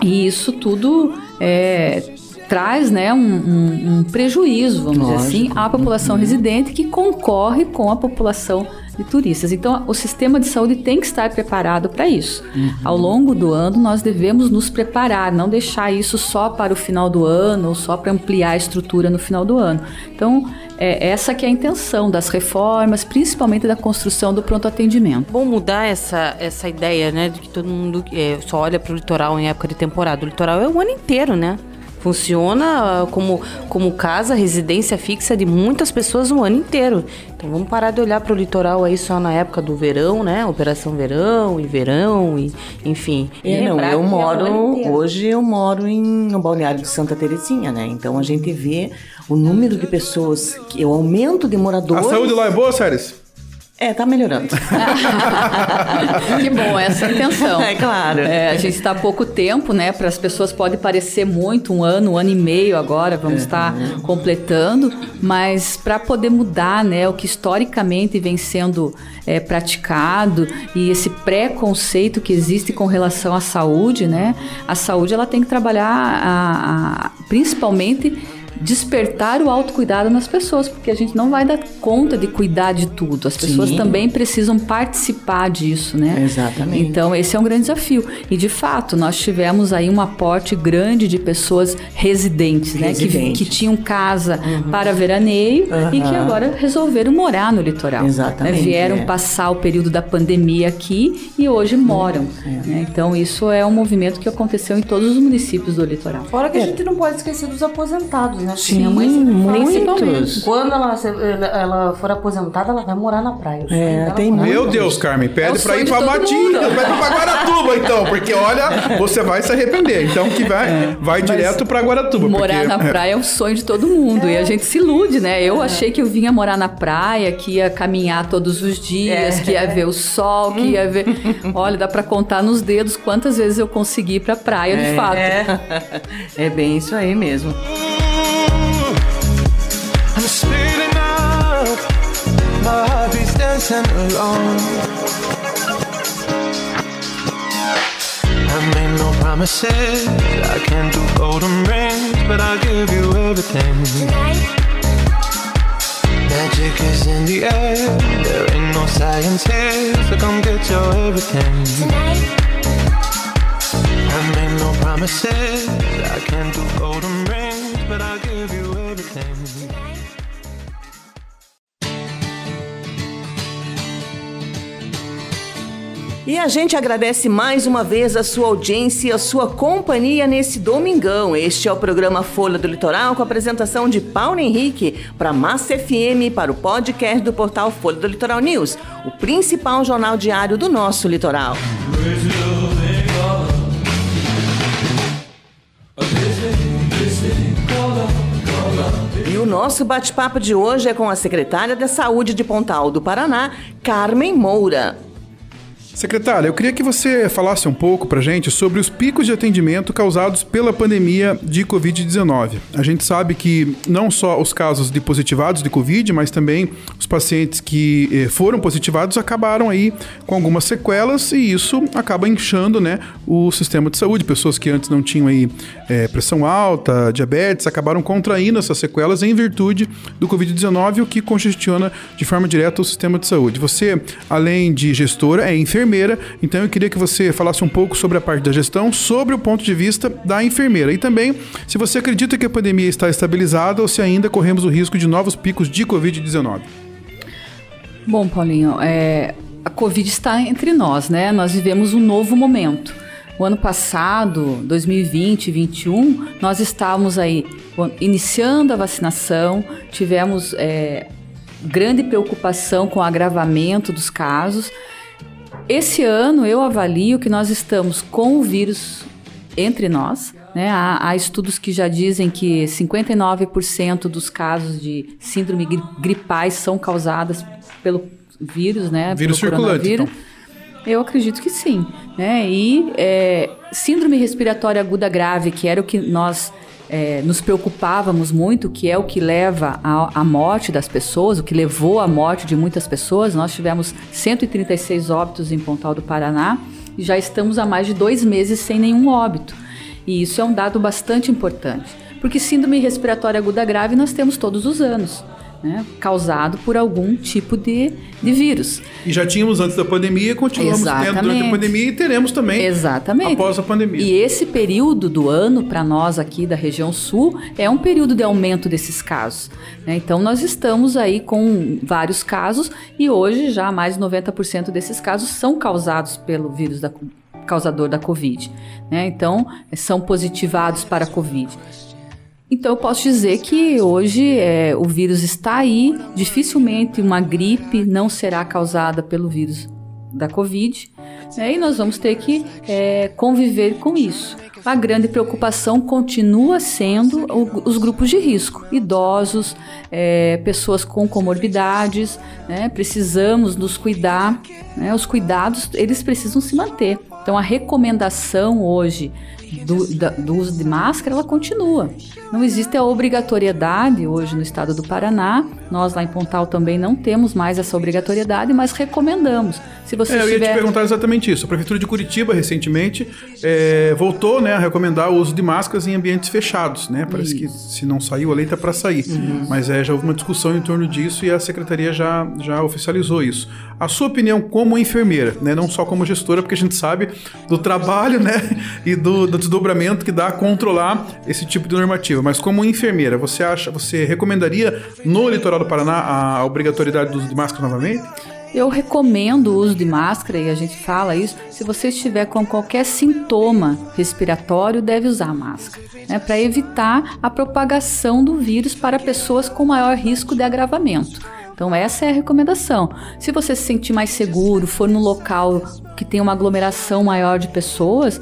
E isso tudo é, traz né, um, um- um prejuízo, vamos dizer assim, à população residente que concorre com a população de turistas. Então, o sistema de saúde tem que estar preparado para isso. Ao longo do ano, nós devemos nos preparar, não deixar isso só para o final do ano ou só para ampliar a estrutura no final do ano. Então, é essa que é a intenção das reformas, principalmente da construção do pronto atendimento. Bom mudar essa, essa ideia, né? De que todo mundo é, só olha pro litoral em época de temporada. O litoral é o ano inteiro, né? Funciona ah, como, como casa, residência fixa de muitas pessoas o ano inteiro. Então vamos parar de olhar para o litoral aí só na época do verão, né? Operação verão e verão, e, enfim. E É, não, eu é moro, hoje eu moro em, no balneário de Santa Terezinha, né? Então a gente vê o número de pessoas, que, o aumento de A moradores. saúde lá é boa, Séries? É, tá melhorando. que bom, essa é a intenção. É claro. É, a gente está há pouco tempo, né? Para as pessoas pode parecer muito, um ano, um ano e meio agora, vamos estar completando, mas para poder mudar, né? O que historicamente vem sendo é, praticado e esse preconceito que existe com relação à saúde, né? A saúde ela tem que trabalhar, a- a- principalmente despertar o autocuidado nas pessoas, porque a gente não vai dar conta de cuidar de tudo. As pessoas Sim. também precisam participar disso, né? Exatamente. Então, esse é um grande desafio. E, de fato, nós tivemos aí um aporte grande de pessoas residentes, né? Que, que tinham casa para veraneio e que agora resolveram morar no litoral. Exatamente, né? Vieram é. passar o período da pandemia aqui e hoje moram. né? Então, isso é um movimento que aconteceu em todos os municípios do litoral. Fora que a gente não pode esquecer dos aposentados, né? Sim, Minha mãe sempre fala, muitos. principalmente, Quando ela, ela, for aposentada, ela vai morar na praia. É, tem é Meu Deus, Carmen, É pede o pra ir pra pede pra Guaratuba, então, porque olha, você vai se arrepender. Então que vai, vai direto pra Guaratuba. Morar porque, na é, praia é o sonho de todo mundo. E a gente se ilude, né? Eu achei que eu vinha morar na praia, que ia caminhar todos os dias, que ia ver o sol, que ia ver. Olha, dá pra contar nos dedos quantas vezes eu consegui ir pra praia, de fato. É, é bem isso aí mesmo. I'm speeding up, my heart beats dancing alone. I made no promises, I can't do golden rings, but I'll give you everything. Tonight. Magic is in the air, there ain't no science here, so come get your everything. Tonight. I made no promises, I can't do golden rings, but I'll give you everything. E a gente agradece mais uma vez a sua audiência e a sua companhia nesse domingão. Este é o programa Folha do Litoral com a apresentação de Paulo Henrique para Massa FM para o podcast do portal Folha do Litoral News, o principal jornal diário do nosso litoral. E o nosso bate-papo de hoje é com a secretária da Saúde de Pontal do Paraná, Carmen Moura. Secretária, eu queria que você falasse um pouco pra gente sobre os picos de atendimento causados pela pandemia de Covid-19. A gente sabe que não só os casos de positivados de Covid, mas também os pacientes que eh, foram positivados acabaram aí com algumas sequelas e isso acaba inchando, né, o sistema de saúde. Pessoas que antes não tinham aí eh, pressão alta, diabetes, acabaram contraindo essas sequelas em virtude do Covid-19, o que congestiona de forma direta o sistema de saúde. Você, além de gestora, é enfermeira, então eu queria que você falasse um pouco sobre a parte da gestão, sobre o ponto de vista da enfermeira e também se você acredita que a pandemia está estabilizada ou se ainda corremos o risco de novos picos de Covid-19. Bom, Paulinho, é, a Covid está entre nós, né? Nós vivemos um novo momento. O ano passado, 2020 e 2021, nós estávamos aí iniciando a vacinação, tivemos é, grande preocupação com o agravamento dos casos. Esse ano eu avalio que nós estamos com o vírus entre nós. Né? Há, há estudos que já dizem que 59% dos casos de síndrome gri- gripais são causadas pelo vírus, né? Vírus pelo circulante, coronavírus. Eu acredito que sim. Né? E é, síndrome respiratória aguda grave, que era o que nós é, nos preocupávamos muito, que é o que leva à morte das pessoas, o que levou à morte de muitas pessoas. Nós tivemos 136 óbitos em Pontal do Paraná e já estamos há mais de dois meses sem nenhum óbito. E isso é um dado bastante importante, porque síndrome respiratória aguda grave nós temos todos os anos. Né, causado por algum tipo de, de vírus. E já tínhamos antes da pandemia, continuamos tendo durante a Exatamente. pandemia e teremos também Exatamente. após a pandemia. E esse período do ano, para nós aqui da região sul, é um período de aumento desses casos. né? Então, nós estamos aí com vários casos e hoje já mais de 90% desses casos são causados pelo vírus da, causador da Covid. né? Então, são positivados para a Covid. Então eu posso dizer que hoje é, o vírus está aí, dificilmente uma gripe não será causada pelo vírus da Covid, né, e nós vamos ter que é, conviver com isso. A grande preocupação continua sendo o- os grupos de risco, idosos, é, pessoas com comorbidades, né, precisamos nos cuidar, né, os cuidados eles precisam se manter. Então a recomendação hoje do, da- do uso de máscara ela continua. Não existe a obrigatoriedade hoje no estado do Paraná. Nós lá em Pontal também não temos mais essa obrigatoriedade, mas recomendamos. Se você É, eu ia te perguntar exatamente isso. A Prefeitura de Curitiba, recentemente, é, voltou né, a recomendar o uso de máscaras em ambientes fechados. Né? Parece que se não saiu, a lei está para sair. Mas é, já houve uma discussão em torno disso e a Secretaria já, já oficializou isso. A sua opinião como enfermeira, né, não só como gestora, porque a gente sabe do trabalho né, e do, do desdobramento que dá controlar esse tipo de normativa. Mas como enfermeira, você acha, você recomendaria no litoral do Paraná a obrigatoriedade do uso de máscara novamente? Eu recomendo o uso de máscara e a gente fala isso. Se você estiver com qualquer sintoma respiratório, deve usar máscara, né, para evitar a propagação do vírus para pessoas com maior risco de agravamento. Então essa é a recomendação. Se você se sentir mais seguro, for num local que tem uma aglomeração maior de pessoas,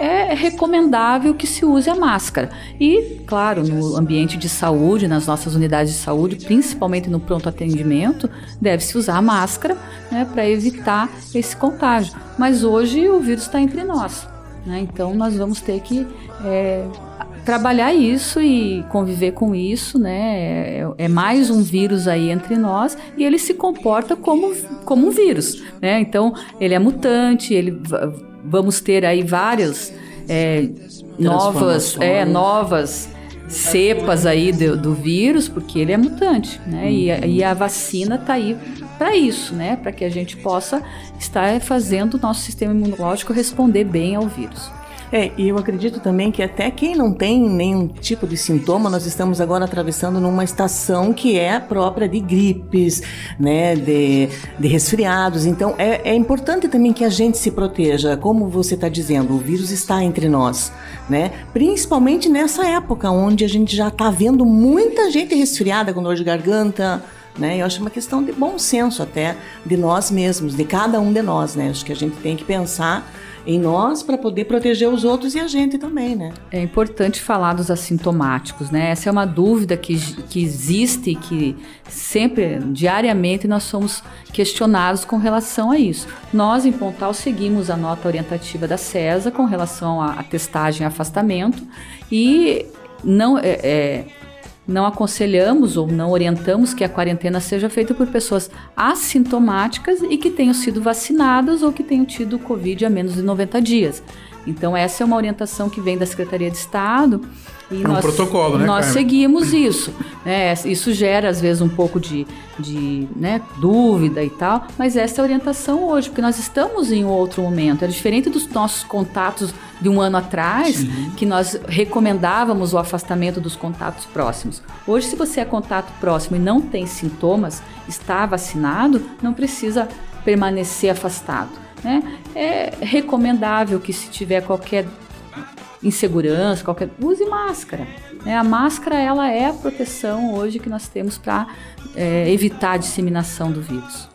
é recomendável que se use a máscara. E, claro, no ambiente de saúde, nas nossas unidades de saúde, principalmente no pronto atendimento, deve-se usar a máscara né, para evitar esse contágio. Mas hoje o vírus está entre nós. né, então nós vamos ter que é, trabalhar isso e conviver com isso, né? É, é mais um vírus aí entre nós e ele se comporta como, como um vírus, né? Então ele é mutante, ele vamos ter aí várias é, novas, é, novas cepas aí do, do vírus, porque ele é mutante, né? E, a- e a vacina tá aí para isso, né? Para que a gente possa estar fazendo o nosso sistema imunológico responder bem ao vírus. É, e eu acredito também que até quem não tem nenhum tipo de sintoma, nós estamos agora atravessando numa estação que é própria de gripes, né, de, de resfriados. Então é, é importante também que a gente se proteja, como você está dizendo, o vírus está entre nós, né? Principalmente nessa época onde a gente já está vendo muita gente resfriada com dor de garganta. Né? Eu acho uma questão de bom senso até de nós mesmos, de cada um de nós, né? Acho que a gente tem que pensar em nós para poder proteger os outros e a gente também, né? É importante falar dos assintomáticos, né? Essa é uma dúvida que, que existe e que sempre, diariamente, nós somos questionados com relação a isso. Nós, em Pontal, seguimos a nota orientativa da CESA com relação à à testagem e afastamento e não é, é, não aconselhamos ou não orientamos que a quarentena seja feita por pessoas assintomáticas e que tenham sido vacinadas ou que tenham tido Covid há menos de 90 dias. Então, essa é uma orientação que vem da Secretaria de Estado. E É um protocolo, né, Nós Carmen? seguimos isso. né? Isso gera, às vezes, um pouco de, de né, dúvida e tal, mas essa é a orientação hoje, porque nós estamos em outro momento. É diferente dos nossos contatos de um ano atrás, que nós recomendávamos o afastamento dos contatos próximos. Hoje, se você é contato próximo e não tem sintomas, está vacinado, não precisa permanecer afastado. Né? É recomendável que se tiver qualquer insegurança, qualquer use máscara. né? A máscara ela é a proteção hoje que nós temos para evitar a disseminação do vírus.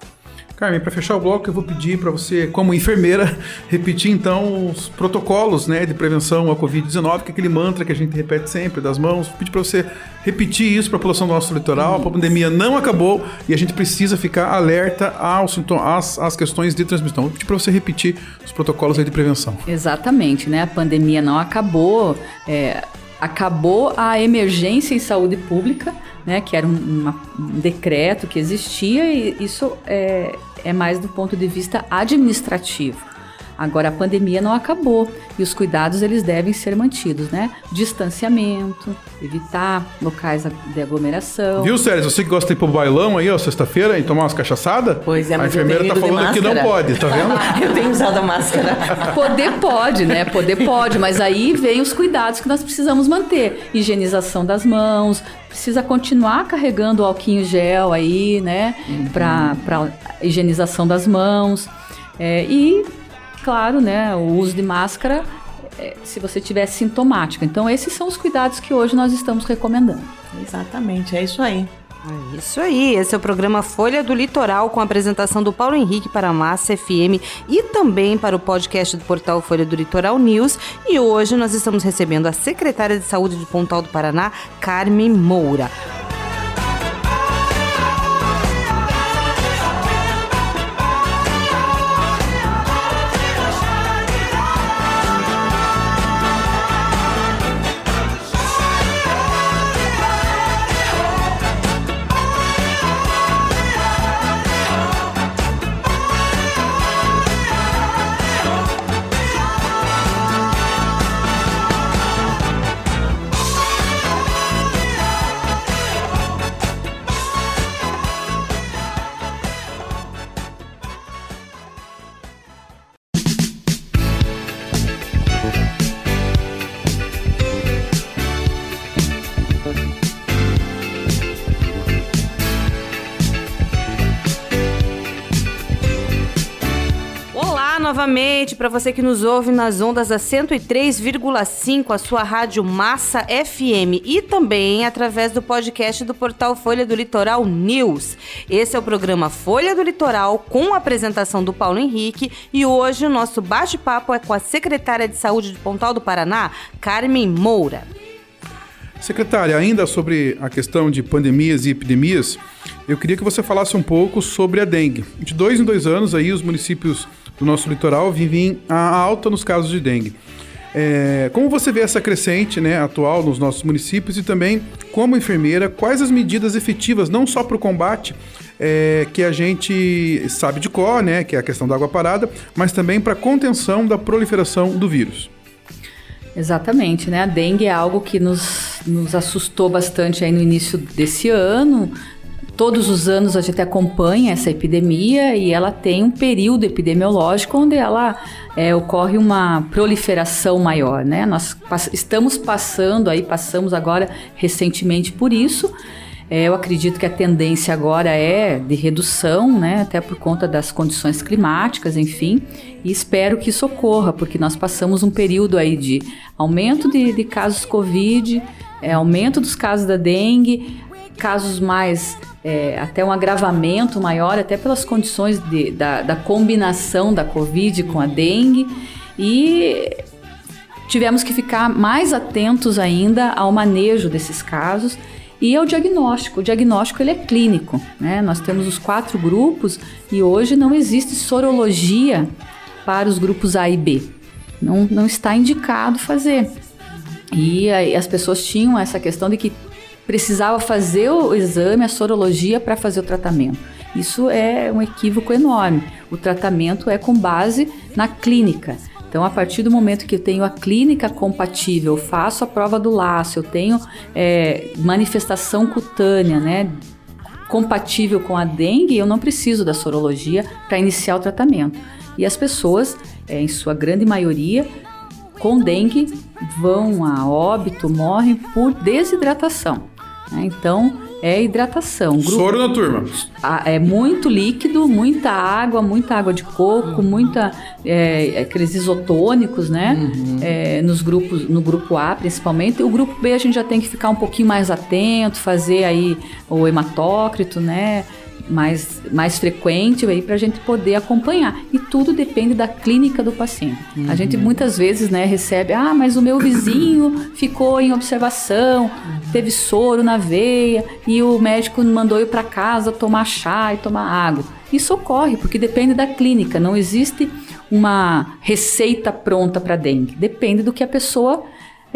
Carmen, para fechar o bloco, eu vou pedir para você, como enfermeira, repetir então os protocolos né, de prevenção à Covid-19, que é aquele mantra que a gente repete sempre, das mãos. Vou pedir para você repetir isso para a população do nosso litoral. A pandemia não acabou e a gente precisa ficar alerta aos sintomas, às, às questões de transmissão. Vou pedir para você repetir os protocolos de prevenção. Exatamente, né? A pandemia não acabou, é, acabou a emergência em saúde pública, né? Que era um, uma- um decreto que existia e isso é, é mais do ponto de vista administrativo. Agora a pandemia não acabou e os cuidados eles devem ser mantidos, né? Distanciamento, evitar locais de aglomeração. Viu, Sérgio? Você que gosta de ir pro bailão aí, ó, sexta-feira, e tomar umas cachaçadas? Pois é, A mas eu enfermeira tenho tá falando que não pode, tá vendo? eu tenho usado a máscara. Poder pode, né? Poder pode, mas aí vem os cuidados que nós precisamos manter. Higienização das mãos, precisa continuar carregando o alquinho gel aí, né? Para higienização das mãos. É, e, claro, né? O uso de máscara é, se você tiver sintomático. Então, esses são os cuidados que hoje nós estamos recomendando. Exatamente, é isso aí. É isso aí, esse é o programa Folha do Litoral com a apresentação do Paulo Henrique para a Massa FM e também para o podcast do portal Folha do Litoral News. E hoje nós estamos recebendo a secretária de Saúde de Pontal do Paraná, Carmen Moura. Novamente para você que nos ouve nas ondas da 103,5, a sua rádio Massa FM e também através do podcast do portal Folha do Litoral News. Esse é o programa Folha do Litoral com a apresentação do Paulo Henrique e hoje o nosso bate-papo é com a secretária de Saúde de Pontal do Paraná, Carmen Moura. Secretária, ainda sobre a questão de pandemias e epidemias, eu queria que você falasse um pouco sobre a dengue. De dois em dois anos aí os municípios do nosso litoral vivem a alta nos casos de dengue. É, como você vê essa crescente né, atual nos nossos municípios e também, como enfermeira, quais as medidas efetivas, não só para o combate, é, que a gente sabe de cor, né, que é a questão da água parada, mas também para a contenção da proliferação do vírus? Exatamente, né? A dengue é algo que nos, nos assustou bastante aí no início desse ano. Todos os anos a gente acompanha essa epidemia e ela tem um período epidemiológico onde ela é, ocorre uma proliferação maior, né? Nós pass estamos passando aí, passamos agora recentemente por isso. É, eu acredito que a tendência agora é de redução, né, até por conta das condições climáticas, enfim, e espero que isso ocorra, porque nós passamos um período aí de aumento de, de casos Covid, é, aumento dos casos da dengue, casos mais é, até um agravamento maior, até pelas condições de, da, da combinação da Covid com a dengue, e tivemos que ficar mais atentos ainda ao manejo desses casos e ao diagnóstico. O diagnóstico ele é clínico, né? Nós temos os quatro grupos e hoje não existe sorologia para os grupos A e B. Não, não está indicado fazer. E as pessoas tinham essa questão de que precisava fazer o exame, a sorologia para fazer o tratamento. Isso é um equívoco enorme. O tratamento é com base na clínica. Então, a partir do momento que eu tenho a clínica compatível, faço a prova do laço, eu tenho é, manifestação cutânea, né? Compatível com a dengue, eu não preciso da sorologia para iniciar o tratamento. E as pessoas, é, em sua grande maioria, com dengue, vão a óbito, morrem por desidratação. Né? Então, é hidratação. Grupo, Soro na turma. É muito líquido, muita água, muita água de coco, muita é, aqueles isotônicos, né? Uhum. É, nos grupos, no grupo A principalmente. O grupo B a gente já tem que ficar um pouquinho mais atento, fazer aí o hematócrito, né? Mais, mais frequente aí para a gente poder acompanhar. E tudo depende da clínica do paciente. Uhum. A gente muitas vezes né, recebe, ah, mas o meu vizinho ficou em observação, teve soro na veia e o médico mandou ir para casa tomar chá e tomar água. Isso ocorre porque depende da clínica, não existe uma receita pronta para dengue. Depende do que a pessoa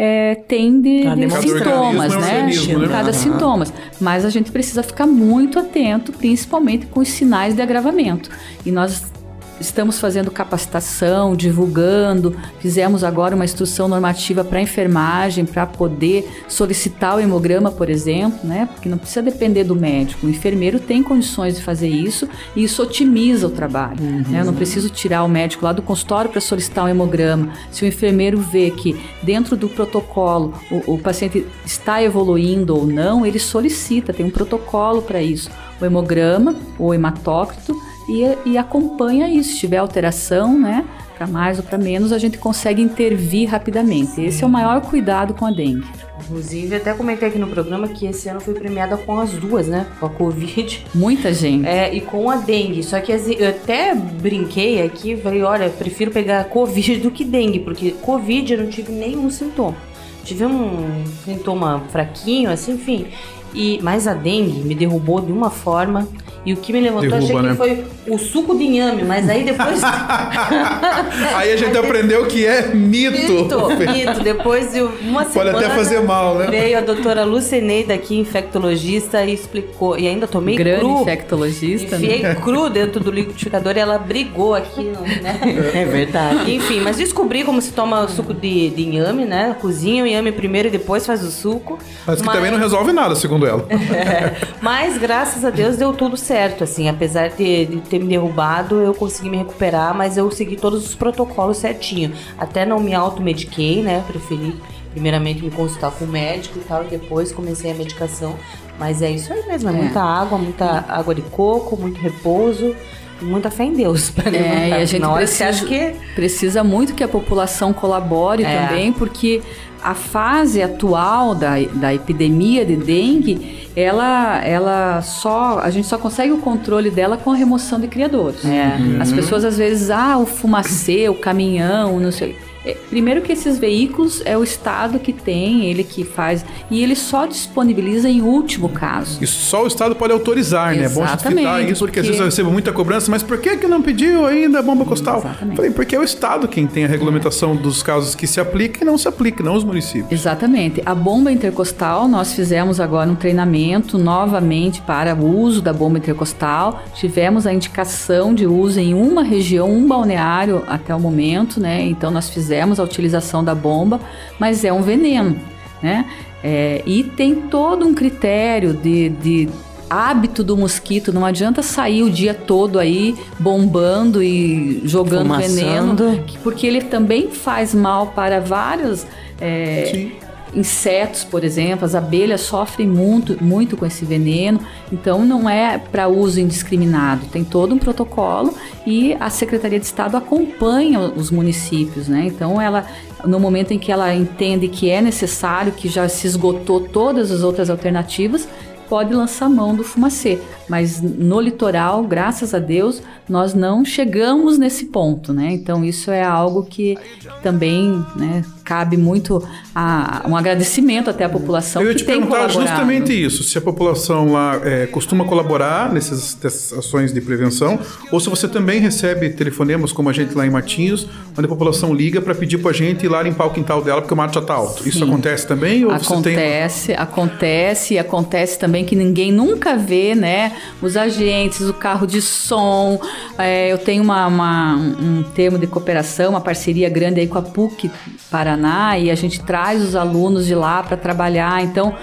é, tem de, de sintomas, né? né? Cada sintomas. Mas a gente precisa ficar muito atento, principalmente com os sinais de agravamento. E nós Estamos fazendo capacitação, divulgando, fizemos agora uma instrução normativa para enfermagem, para poder solicitar o hemograma, por exemplo, né? Porque não precisa depender do médico. O enfermeiro tem condições de fazer isso e isso otimiza o trabalho. Uhum. Né? Eu não preciso tirar o médico lá do consultório para solicitar um hemograma. Se o enfermeiro vê que dentro do protocolo o, o paciente está evoluindo ou não, ele solicita, tem um protocolo para isso. O hemograma, o hematócrito e, e acompanha isso. Se tiver alteração, né? para mais ou para menos, a gente consegue intervir rapidamente. Esse é o maior cuidado com a dengue. Inclusive, até comentei aqui no programa que esse ano foi premiada com as duas, né? Com a Covid. Muita gente. É, e com a dengue. Só que assim, eu até brinquei aqui, falei, olha, prefiro pegar Covid do que dengue, porque Covid eu não tive nenhum sintoma. Tive um sintoma fraquinho, assim, enfim. E, mas a dengue me derrubou de uma forma. E o que me levantou, Derruba, achei que né? foi o suco de inhame, mas aí depois. Aí a gente aprendeu que é mito. Mito, mito. Depois de uma Pode semana. até fazer mal, né? Veio a doutora Luceneida aqui, infectologista, e explicou. E ainda tomei Grande cru. infectologista. né? Enfiei cru dentro do liquidificador e ela brigou aqui, né? É verdade. Enfim, mas descobri como se toma o suco de, de inhame, né? Cozinha o inhame primeiro e depois faz o suco. Mas que também não resolve nada, segundo ela. Mas graças a Deus deu tudo certo, assim. Apesar de, de ter me derrubado, eu consegui me recuperar, mas eu segui todos os protocolos certinho. Até não me automediquei, né? Preferi primeiramente me consultar com o médico e tal, e depois comecei a medicação. Mas é isso aí mesmo, é, É. muita água, muita água de coco, muito repouso. Muita fé em Deus levantar. É, e a gente precisa, que precisa muito que a população colabore É. também, porque a fase atual da, da epidemia de dengue, ela, ela só. A gente só consegue o controle dela com a remoção de criadores. É. As pessoas às vezes, ah, o fumacê, o caminhão, não sei. É, Primeiro que esses veículos é o Estado que tem, ele que faz, e ele só disponibiliza em último caso. E só o Estado pode autorizar, né? É bom citar Exatamente, isso, porque... às porque- vezes eu recebo muita cobrança, mas por que que não pediu ainda a bomba costal? Exatamente. Falei, porque é o Estado quem tem a regulamentação dos casos que se aplica e não se aplica, não os municípios. Exatamente. A bomba intercostal, nós fizemos agora um treinamento novamente para o uso da bomba intercostal. Tivemos a indicação de uso em uma região, um balneário até o momento, né? Então nós fizemos a utilização da bomba, mas é um veneno, né? É, e tem todo um critério de, de hábito do mosquito. Não adianta sair o dia todo aí bombando e jogando Fumaçando. veneno, que- porque ele também faz mal para vários é, Sim. Insetos, por exemplo. As abelhas sofrem muito, muito com esse veneno. Então não é para uso indiscriminado. Tem todo um protocolo e a Secretaria de Estado acompanha os municípios, né? Então ela no momento em que ela entende que é necessário, que já se esgotou todas as outras alternativas, pode lançar mão do fumacê. Mas no litoral, graças a Deus, nós não chegamos nesse ponto, né? Então isso é algo que também né, cabe muito a um agradecimento até à população Eu ia te perguntar justamente isso, se a população lá é, costuma colaborar nessas, nessas ações de prevenção, ou se você também recebe telefonemas, como a gente lá em Matinhos, onde a população liga para pedir pra gente ir lá limpar o quintal dela porque o mato já tá alto. Isso Sim. acontece também? Ou você tem... Acontece, acontece, e acontece também que ninguém nunca vê, né? Os agentes, o carro de som. é, eu tenho uma, uma- um termo de cooperação, uma parceria grande aí com a PUC Paraná, e a gente traz os alunos de lá para trabalhar. Então,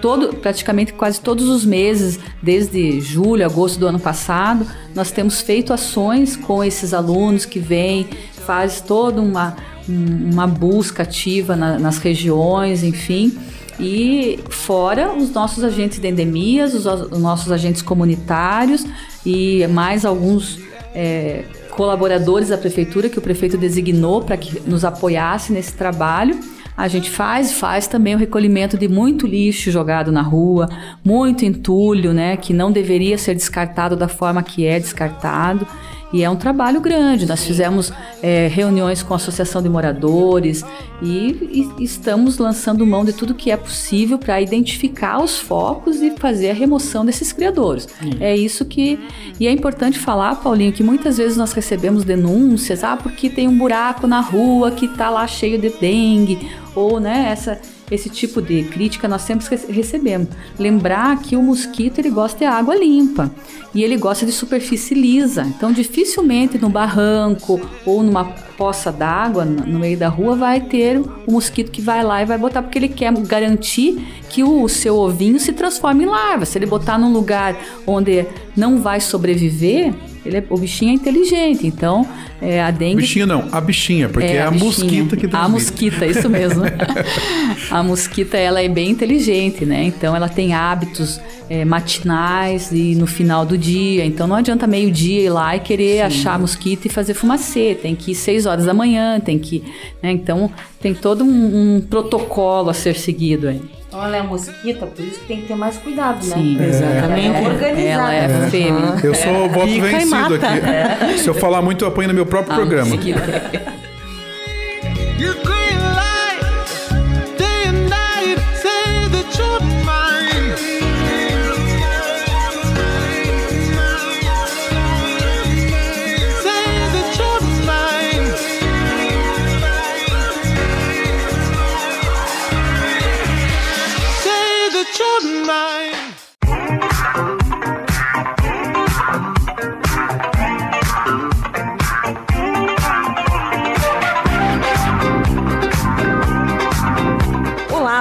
todo, praticamente quase todos os meses, desde julho, agosto do ano passado, nós temos feito ações com esses alunos que vêm, faz toda uma, um- uma busca ativa na- nas regiões, enfim. E fora os nossos agentes de endemias, os, os nossos agentes comunitários e mais alguns é, colaboradores da prefeitura que o prefeito designou para que nos apoiasse nesse trabalho. A gente faz, faz também o recolhimento de muito lixo jogado na rua, muito entulho, né, que não deveria ser descartado da forma que é descartado. E é um trabalho grande. Nós fizemos é, reuniões com a Associação de Moradores e, e estamos lançando mão de tudo que é possível para identificar os focos e fazer a remoção desses criadores. É isso que. E é importante falar, Paulinho, que muitas vezes nós recebemos denúncias, ah, porque tem um buraco na rua que está lá cheio de dengue, ou né, essa esse tipo de crítica nós sempre rece- recebemos. Lembrar que o mosquito ele gosta de água limpa e ele gosta de superfície lisa. Então, dificilmente no barranco ou numa poça d'água no meio da rua vai ter o mosquito que vai lá e vai botar, porque ele quer garantir que o seu ovinho se transforme em larva. Se ele botar num lugar onde não vai sobreviver, ele é- o bichinho é inteligente. Então, É, a dengue. Bichinho não, a bichinha, porque é, a, bichinha. mosquita que A transmite. mosquita, isso mesmo. a mosquita, ela é bem inteligente, né? Então, ela tem hábitos é, matinais e no final do dia. Então, não adianta meio-dia ir lá e querer achar a mosquita e fazer fumacê. Tem que ir 6 horas da manhã, tem que... Né? Então, tem todo um, um protocolo a ser seguido aí. Então ela é mosquita, por isso que tem que ter mais cuidado, Sim, né? exatamente. Ela é organizada. Ela é fêmea. Eu sou o voto vencido aqui. Se eu falar muito, eu apanho no meu próprio A programa.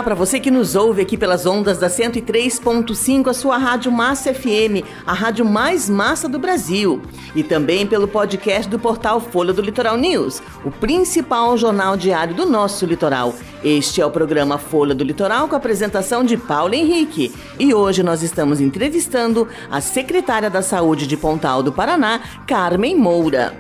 Para você que nos ouve aqui pelas ondas da 103.5, a sua rádio Massa FM, a rádio mais massa do Brasil. E também pelo podcast do portal Folha do Litoral News, o principal jornal diário do nosso litoral. Este é o programa Folha do Litoral com a apresentação de Paulo Henrique. E hoje nós estamos entrevistando a secretária da Saúde de Pontal do Paraná, Carmen Moura.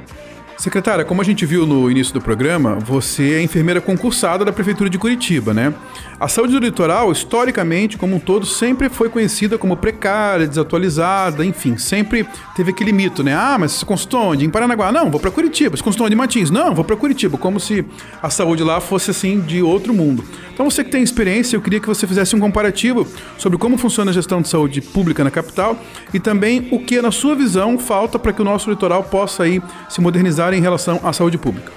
Secretária, como a gente viu no início do programa, você é enfermeira concursada da Prefeitura de Curitiba, né? A saúde do litoral, historicamente, como um todo, sempre foi conhecida como precária, desatualizada, enfim, sempre teve aquele mito, né? Ah, mas você consultou onde? Em Paranaguá? Não, vou para Curitiba. Você consultou onde? Em Martins? Não, vou para Curitiba. Como se a saúde lá fosse, assim, de outro mundo. Então, você que tem experiência, eu queria que você fizesse um comparativo sobre como funciona a gestão de saúde pública na capital e também o que, na sua visão, falta para que o nosso litoral possa aí se modernizar em relação à saúde pública.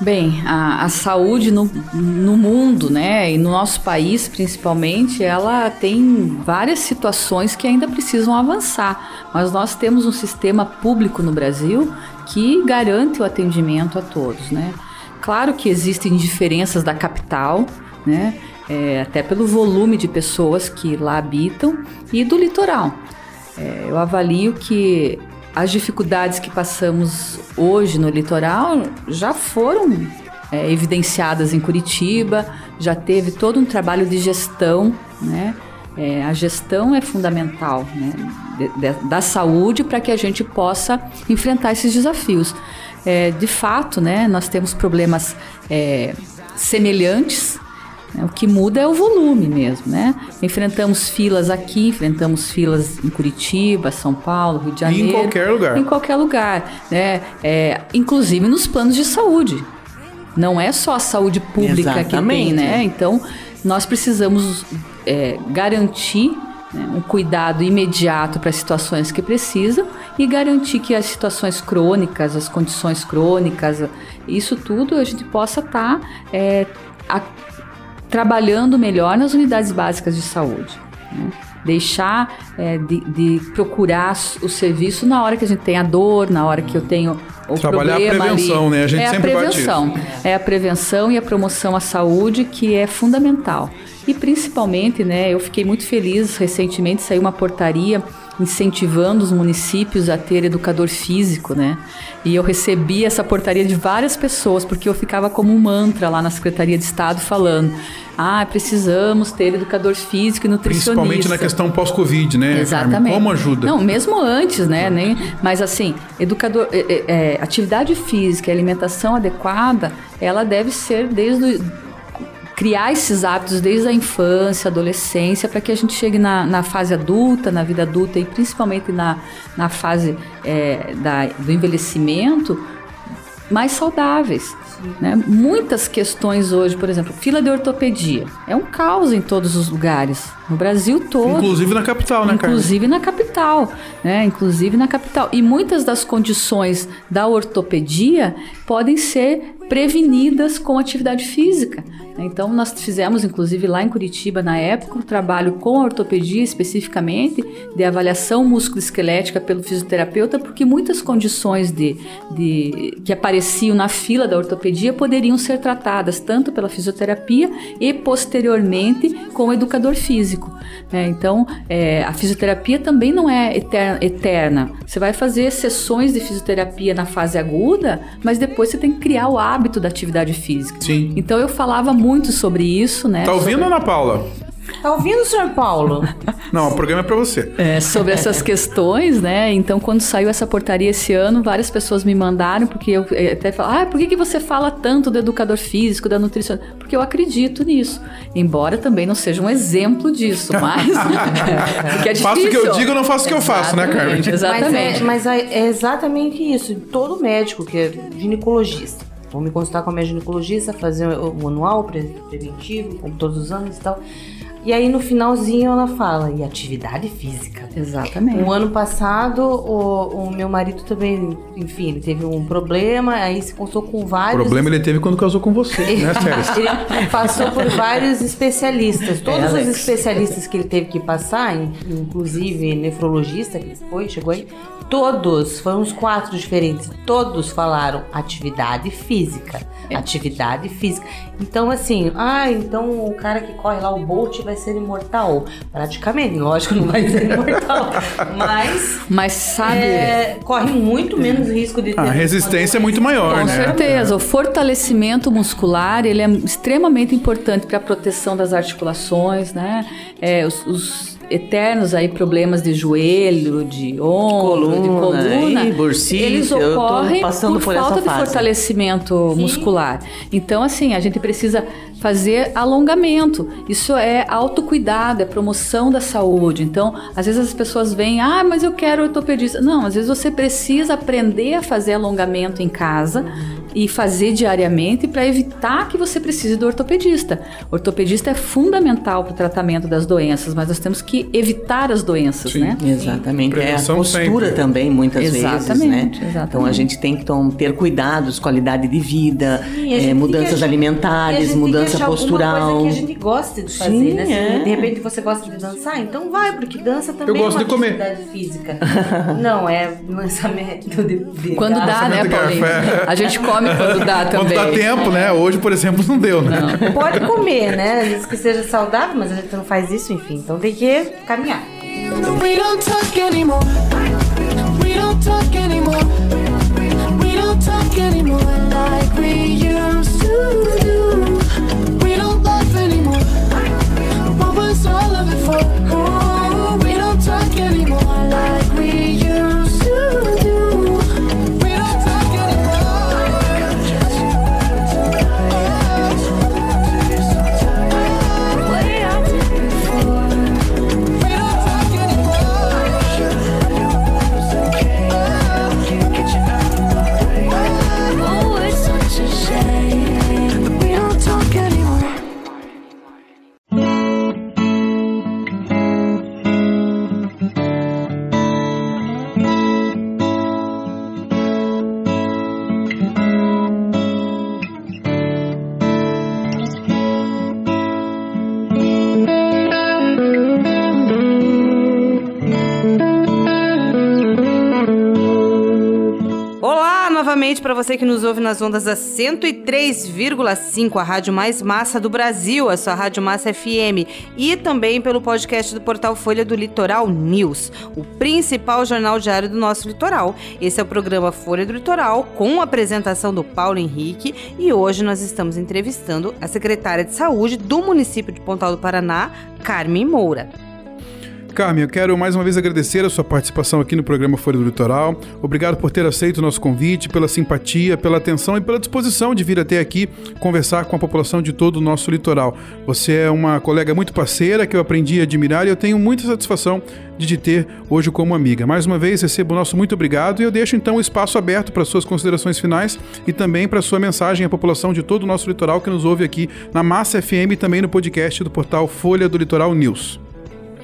Bem, a, a saúde no, no mundo, né, e no nosso país principalmente, ela tem várias situações que ainda precisam avançar. Mas nós temos um sistema público no Brasil que garante o atendimento a todos, né? Claro que existem diferenças da capital, né, é, até pelo volume de pessoas que lá habitam e do litoral. É, eu avalio que as dificuldades que passamos hoje no litoral já foram é, evidenciadas em Curitiba, já teve todo um trabalho de gestão, né? É, a gestão é fundamental né? de- de- da saúde para que a gente possa enfrentar esses desafios. É, de fato, né, nós temos problemas é, semelhantes? O que muda é o volume mesmo, né? Enfrentamos filas aqui, enfrentamos filas em Curitiba, São Paulo, Rio de E em Janeiro. qualquer lugar. Em qualquer lugar, né? É, inclusive nos planos de saúde. Não é só a saúde pública que Exatamente. tem, né? Então, nós precisamos é, garantir né, um cuidado imediato para as situações que precisam e garantir que as situações crônicas, as condições crônicas, isso tudo a gente possa estar é, a- trabalhando melhor nas unidades básicas de saúde. né? Deixar é, de, de procurar o serviço na hora que a gente tem a dor, na hora que eu tenho o Trabalhar a problema prevenção, ali. né? A gente é sempre a prevenção. É a prevenção e a promoção à saúde que é fundamental. E principalmente, né, eu fiquei muito feliz, recentemente saiu uma portaria incentivando os municípios a ter educador físico, né? E eu recebi essa portaria de várias pessoas, porque eu ficava como um mantra lá na Secretaria de Estado falando: "Ah, precisamos ter educador físico e nutricionista". Principalmente na questão pós-Covid, né? Exatamente. Como ajuda? Não, mesmo antes, né? Nem, mas assim, educador, é, é, é, atividade física, e alimentação adequada, ela deve ser desde o- criar esses hábitos desde a infância, adolescência, para que a gente chegue na, na fase adulta, na vida adulta e principalmente na, na fase é, da, do envelhecimento mais saudáveis. Né? Muitas questões hoje, por exemplo, fila de ortopedia. É um caos em todos os lugares, no Brasil todo. Inclusive na capital, né, Carmen? Inclusive na capital, né? Inclusive na capital. E muitas das condições da ortopedia podem ser prevenidas com atividade física. né? Então, nós fizemos, inclusive lá em Curitiba, na época, um trabalho com a ortopedia especificamente, de avaliação musculoesquelética pelo fisioterapeuta, porque muitas condições de, de, que apareciam na fila da ortopedia poderiam ser tratadas tanto pela fisioterapia e posteriormente com o educador físico. Físico. né? Então, é, a fisioterapia também não é eter- eterna. Você vai fazer sessões de fisioterapia na fase aguda, mas depois você tem que criar o hábito da atividade física. Sim. Então, eu falava muito sobre isso, né? Tá ouvindo, Ana Paula? Tá ouvindo, senhor Paulo? Não, o programa é pra você. É, sobre essas questões, né? Então, quando saiu essa portaria esse ano, várias pessoas me mandaram, porque eu eh, até falo, ah, por que, que você fala tanto do educador físico, da nutricionista? Porque eu acredito nisso. Embora também não seja um exemplo disso, mas. porque é difícil. Faço o que eu digo, não faço o que eu faço, né, Carmen? Exatamente. Mas, é, mas é exatamente isso. Todo médico que é ginecologista. Vou me consultar com a minha ginecologista, fazer o manual pre- preventivo, como todos os anos e tal. E aí no finalzinho ela fala, e atividade física. Exatamente. O ano passado, o, o meu marido também, enfim, ele teve um problema, aí se consultou com O vários. problema ele teve quando casou com você, né, Sério? Ele passou por vários especialistas. Todos os Alex. especialistas que ele teve que passar, in- inclusive nefrologista que foi, chegou aí, todos, foram uns quatro diferentes, todos falaram atividade física. Atividade física. Então, assim, ah, então o cara que corre lá, o Bolt, vai ser imortal. Praticamente, lógico, não vai ser imortal. Mas. Mas sabe. é, corre muito menos risco de ter. A resistência é muito maior, Com né? certeza, o fortalecimento muscular ele é extremamente importante para a proteção das articulações, né? É, os, os eternos aí problemas de joelho, de ombro, de Coluna, coluna, ih, bursite, eles ocorrem por, por falta de fase. fortalecimento muscular. Então, assim, a gente precisa fazer alongamento. Isso é autocuidado, é promoção da saúde. Então, às vezes as pessoas vêm, ah, mas eu quero ortopedista. Não, às vezes você precisa aprender a fazer alongamento em casa e fazer diariamente para evitar que você precise do ortopedista. O ortopedista é fundamental para o tratamento das doenças, mas nós temos que evitar as doenças, né? Exatamente. É a Prevenção postura sempre. também, muitas vezes, né? Exatamente, exatamente. Então a gente tem que tom- ter cuidados, qualidade de vida, Sim, gente mudanças alimentares, gente tem que mudança achar postural. Coisa que a gente gosta de fazer, Sim, né? É. de repente você gosta de dançar, então vai, porque dança também Eu gosto é uma de comer. atividade física. Não, é lançamento de, de Quando dá, né, Paulinho? café. A gente come quando dá Quando também. dá tempo, né? Hoje, por exemplo, não deu, né? Pode comer, né? Às vezes que seja saudável, mas a gente não faz isso, enfim. Então tem que caminhar. We don't talk anymore. We don't talk anymore. We don't talk anymore like we used to do. We don't laugh anymore. What was all of it for? Novamente para você que nos ouve nas ondas da 103,5, a rádio mais massa do Brasil, a sua Rádio Massa FM, e também pelo podcast do portal Folha do Litoral News, o principal jornal diário do nosso litoral. Esse é o programa Folha do Litoral, com a apresentação do Paulo Henrique, e hoje nós estamos entrevistando a secretária de Saúde do município de Pontal do Paraná, Carmen Moura. Carmen, eu quero mais uma vez agradecer a sua participação aqui no programa Folha do Litoral. Obrigado por ter aceito o nosso convite, pela simpatia, pela atenção e pela disposição de vir até aqui conversar com a população de todo o nosso litoral. Você é uma colega muito parceira que eu aprendi a admirar e eu tenho muita satisfação de te ter hoje como amiga. Mais uma vez, recebo o nosso muito obrigado e eu deixo então o espaço aberto para suas considerações finais e também para sua mensagem à população de todo o nosso litoral que nos ouve aqui na Massa FM e também no podcast do portal Folha do Litoral News.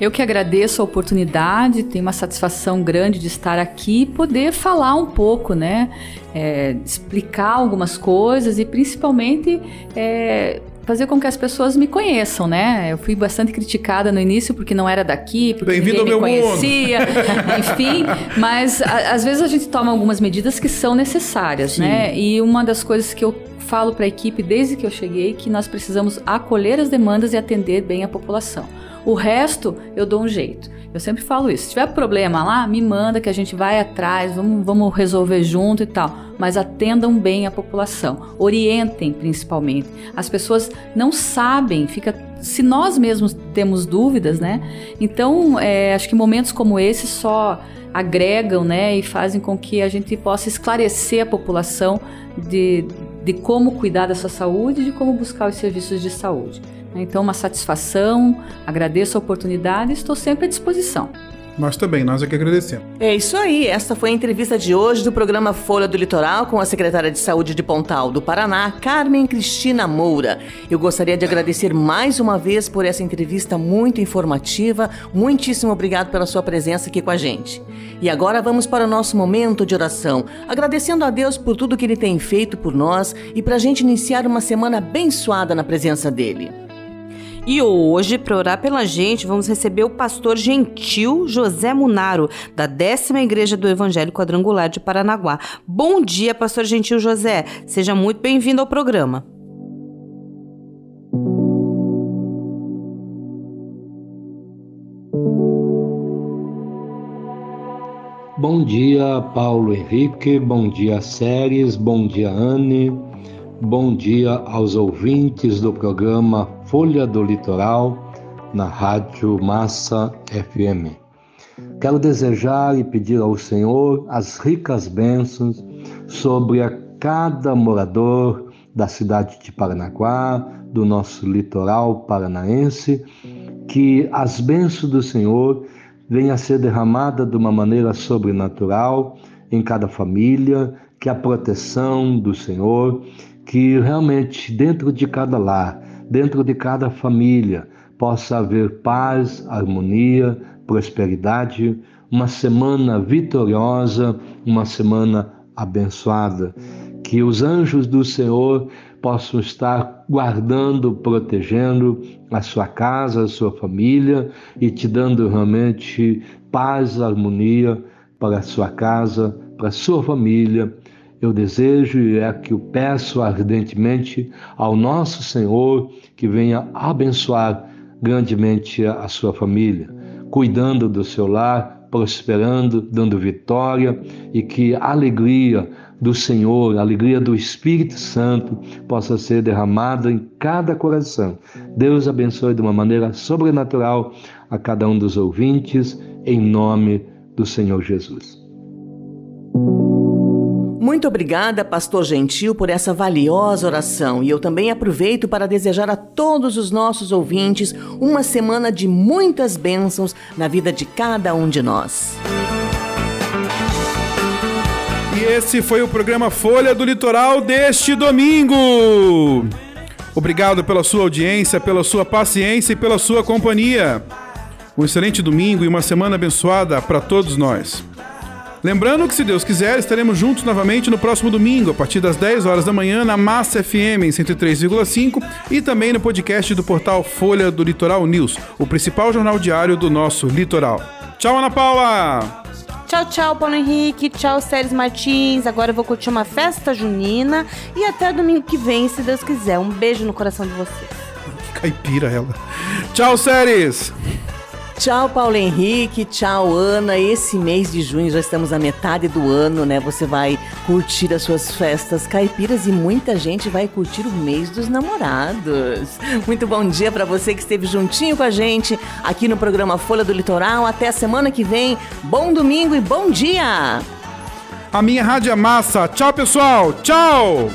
Eu que agradeço a oportunidade, tenho uma satisfação grande de estar aqui e poder falar um pouco, né? É, explicar algumas coisas e principalmente é, fazer com que as pessoas me conheçam, né? Eu fui bastante criticada no início porque não era daqui, porque Bem-vindo ninguém me conhecia, enfim. Mas a- às vezes a gente toma algumas medidas que são necessárias, né? E uma das coisas que eu falo para a equipe desde que eu cheguei que nós precisamos acolher as demandas e atender bem a população. O resto eu dou um jeito. Eu sempre falo isso. Se tiver problema lá, me manda que a gente vai atrás, vamos, vamos resolver junto e tal. Mas atendam bem a população, orientem principalmente. As pessoas não sabem, fica. Se nós mesmos temos dúvidas, né? Então, é, acho que momentos como esse só agregam, né, e fazem com que a gente possa esclarecer a população de, de como cuidar da sua saúde e de como buscar os serviços de saúde. Então, uma satisfação, agradeço a oportunidade e estou sempre à disposição. Nós também, nós é que agradecemos. É isso aí, esta foi a entrevista de hoje do programa Folha do Litoral com a secretária de Saúde de Pontal do Paraná, Carmen Cristina Moura. Eu gostaria de agradecer mais uma vez por essa entrevista muito informativa. Muitíssimo obrigado pela sua presença aqui com a gente. E agora vamos para o nosso momento de oração, agradecendo a Deus por tudo que Ele tem feito por nós e para a gente iniciar uma semana abençoada na presença dEle. E hoje, para orar pela gente, vamos receber o pastor gentil José Munaro, da décima Igreja do Evangelho Quadrangular de Paranaguá. Bom dia, pastor gentil José. Seja muito bem-vindo ao programa. Bom dia, Paulo Henrique. Bom dia, Séries. Bom dia, Anne. Bom dia aos ouvintes do programa Folha do Litoral na Rádio Massa FM. Quero desejar e pedir ao Senhor as ricas bênçãos sobre a cada morador da cidade de Paranaguá, do nosso litoral paranaense, que as bênçãos do Senhor venham a ser derramadas de uma maneira sobrenatural em cada família, que a proteção do Senhor, que realmente dentro de cada lar, dentro de cada família, possa haver paz, harmonia, prosperidade, uma semana vitoriosa, uma semana abençoada. Que os anjos do Senhor possam estar guardando, protegendo a sua casa, a sua família e te dando realmente paz, harmonia para a sua casa, para a sua família. Eu desejo e é que eu peço ardentemente ao nosso Senhor que venha abençoar grandemente a sua família, cuidando do seu lar, prosperando, dando vitória e que a alegria do Senhor, a alegria do Espírito Santo possa ser derramada em cada coração. Deus abençoe de uma maneira sobrenatural a cada um dos ouvintes, em nome do Senhor Jesus. Muito obrigada, Pastor Gentil, por essa valiosa oração. E eu também aproveito para desejar a todos os nossos ouvintes uma semana de muitas bênçãos na vida de cada um de nós. E esse foi o programa Folha do Litoral deste domingo. Obrigado pela sua audiência, pela sua paciência e pela sua companhia. Um excelente domingo e uma semana abençoada para todos nós. Lembrando que, se Deus quiser, estaremos juntos novamente no próximo domingo, a partir das 10 horas da manhã, na Massa FM em 103,5 e também no podcast do portal Folha do Litoral News, o principal jornal diário do nosso litoral. Tchau, Ana Paula! Tchau, tchau, Paulo Henrique. Tchau, Séries Martins. Agora eu vou curtir uma festa junina. E até domingo que vem, se Deus quiser. Um beijo no coração de vocês. Que caipira ela. Tchau, Séries! Tchau, Paulo Henrique. Tchau, Ana. Esse mês de junho já estamos na metade do ano, né? Você vai curtir as suas festas caipiras e muita gente vai curtir o mês dos namorados. Muito bom dia para você que esteve juntinho com a gente aqui no programa Folha do Litoral. Até a semana que vem. Bom domingo e bom dia! A minha rádio é massa. Tchau, pessoal. Tchau!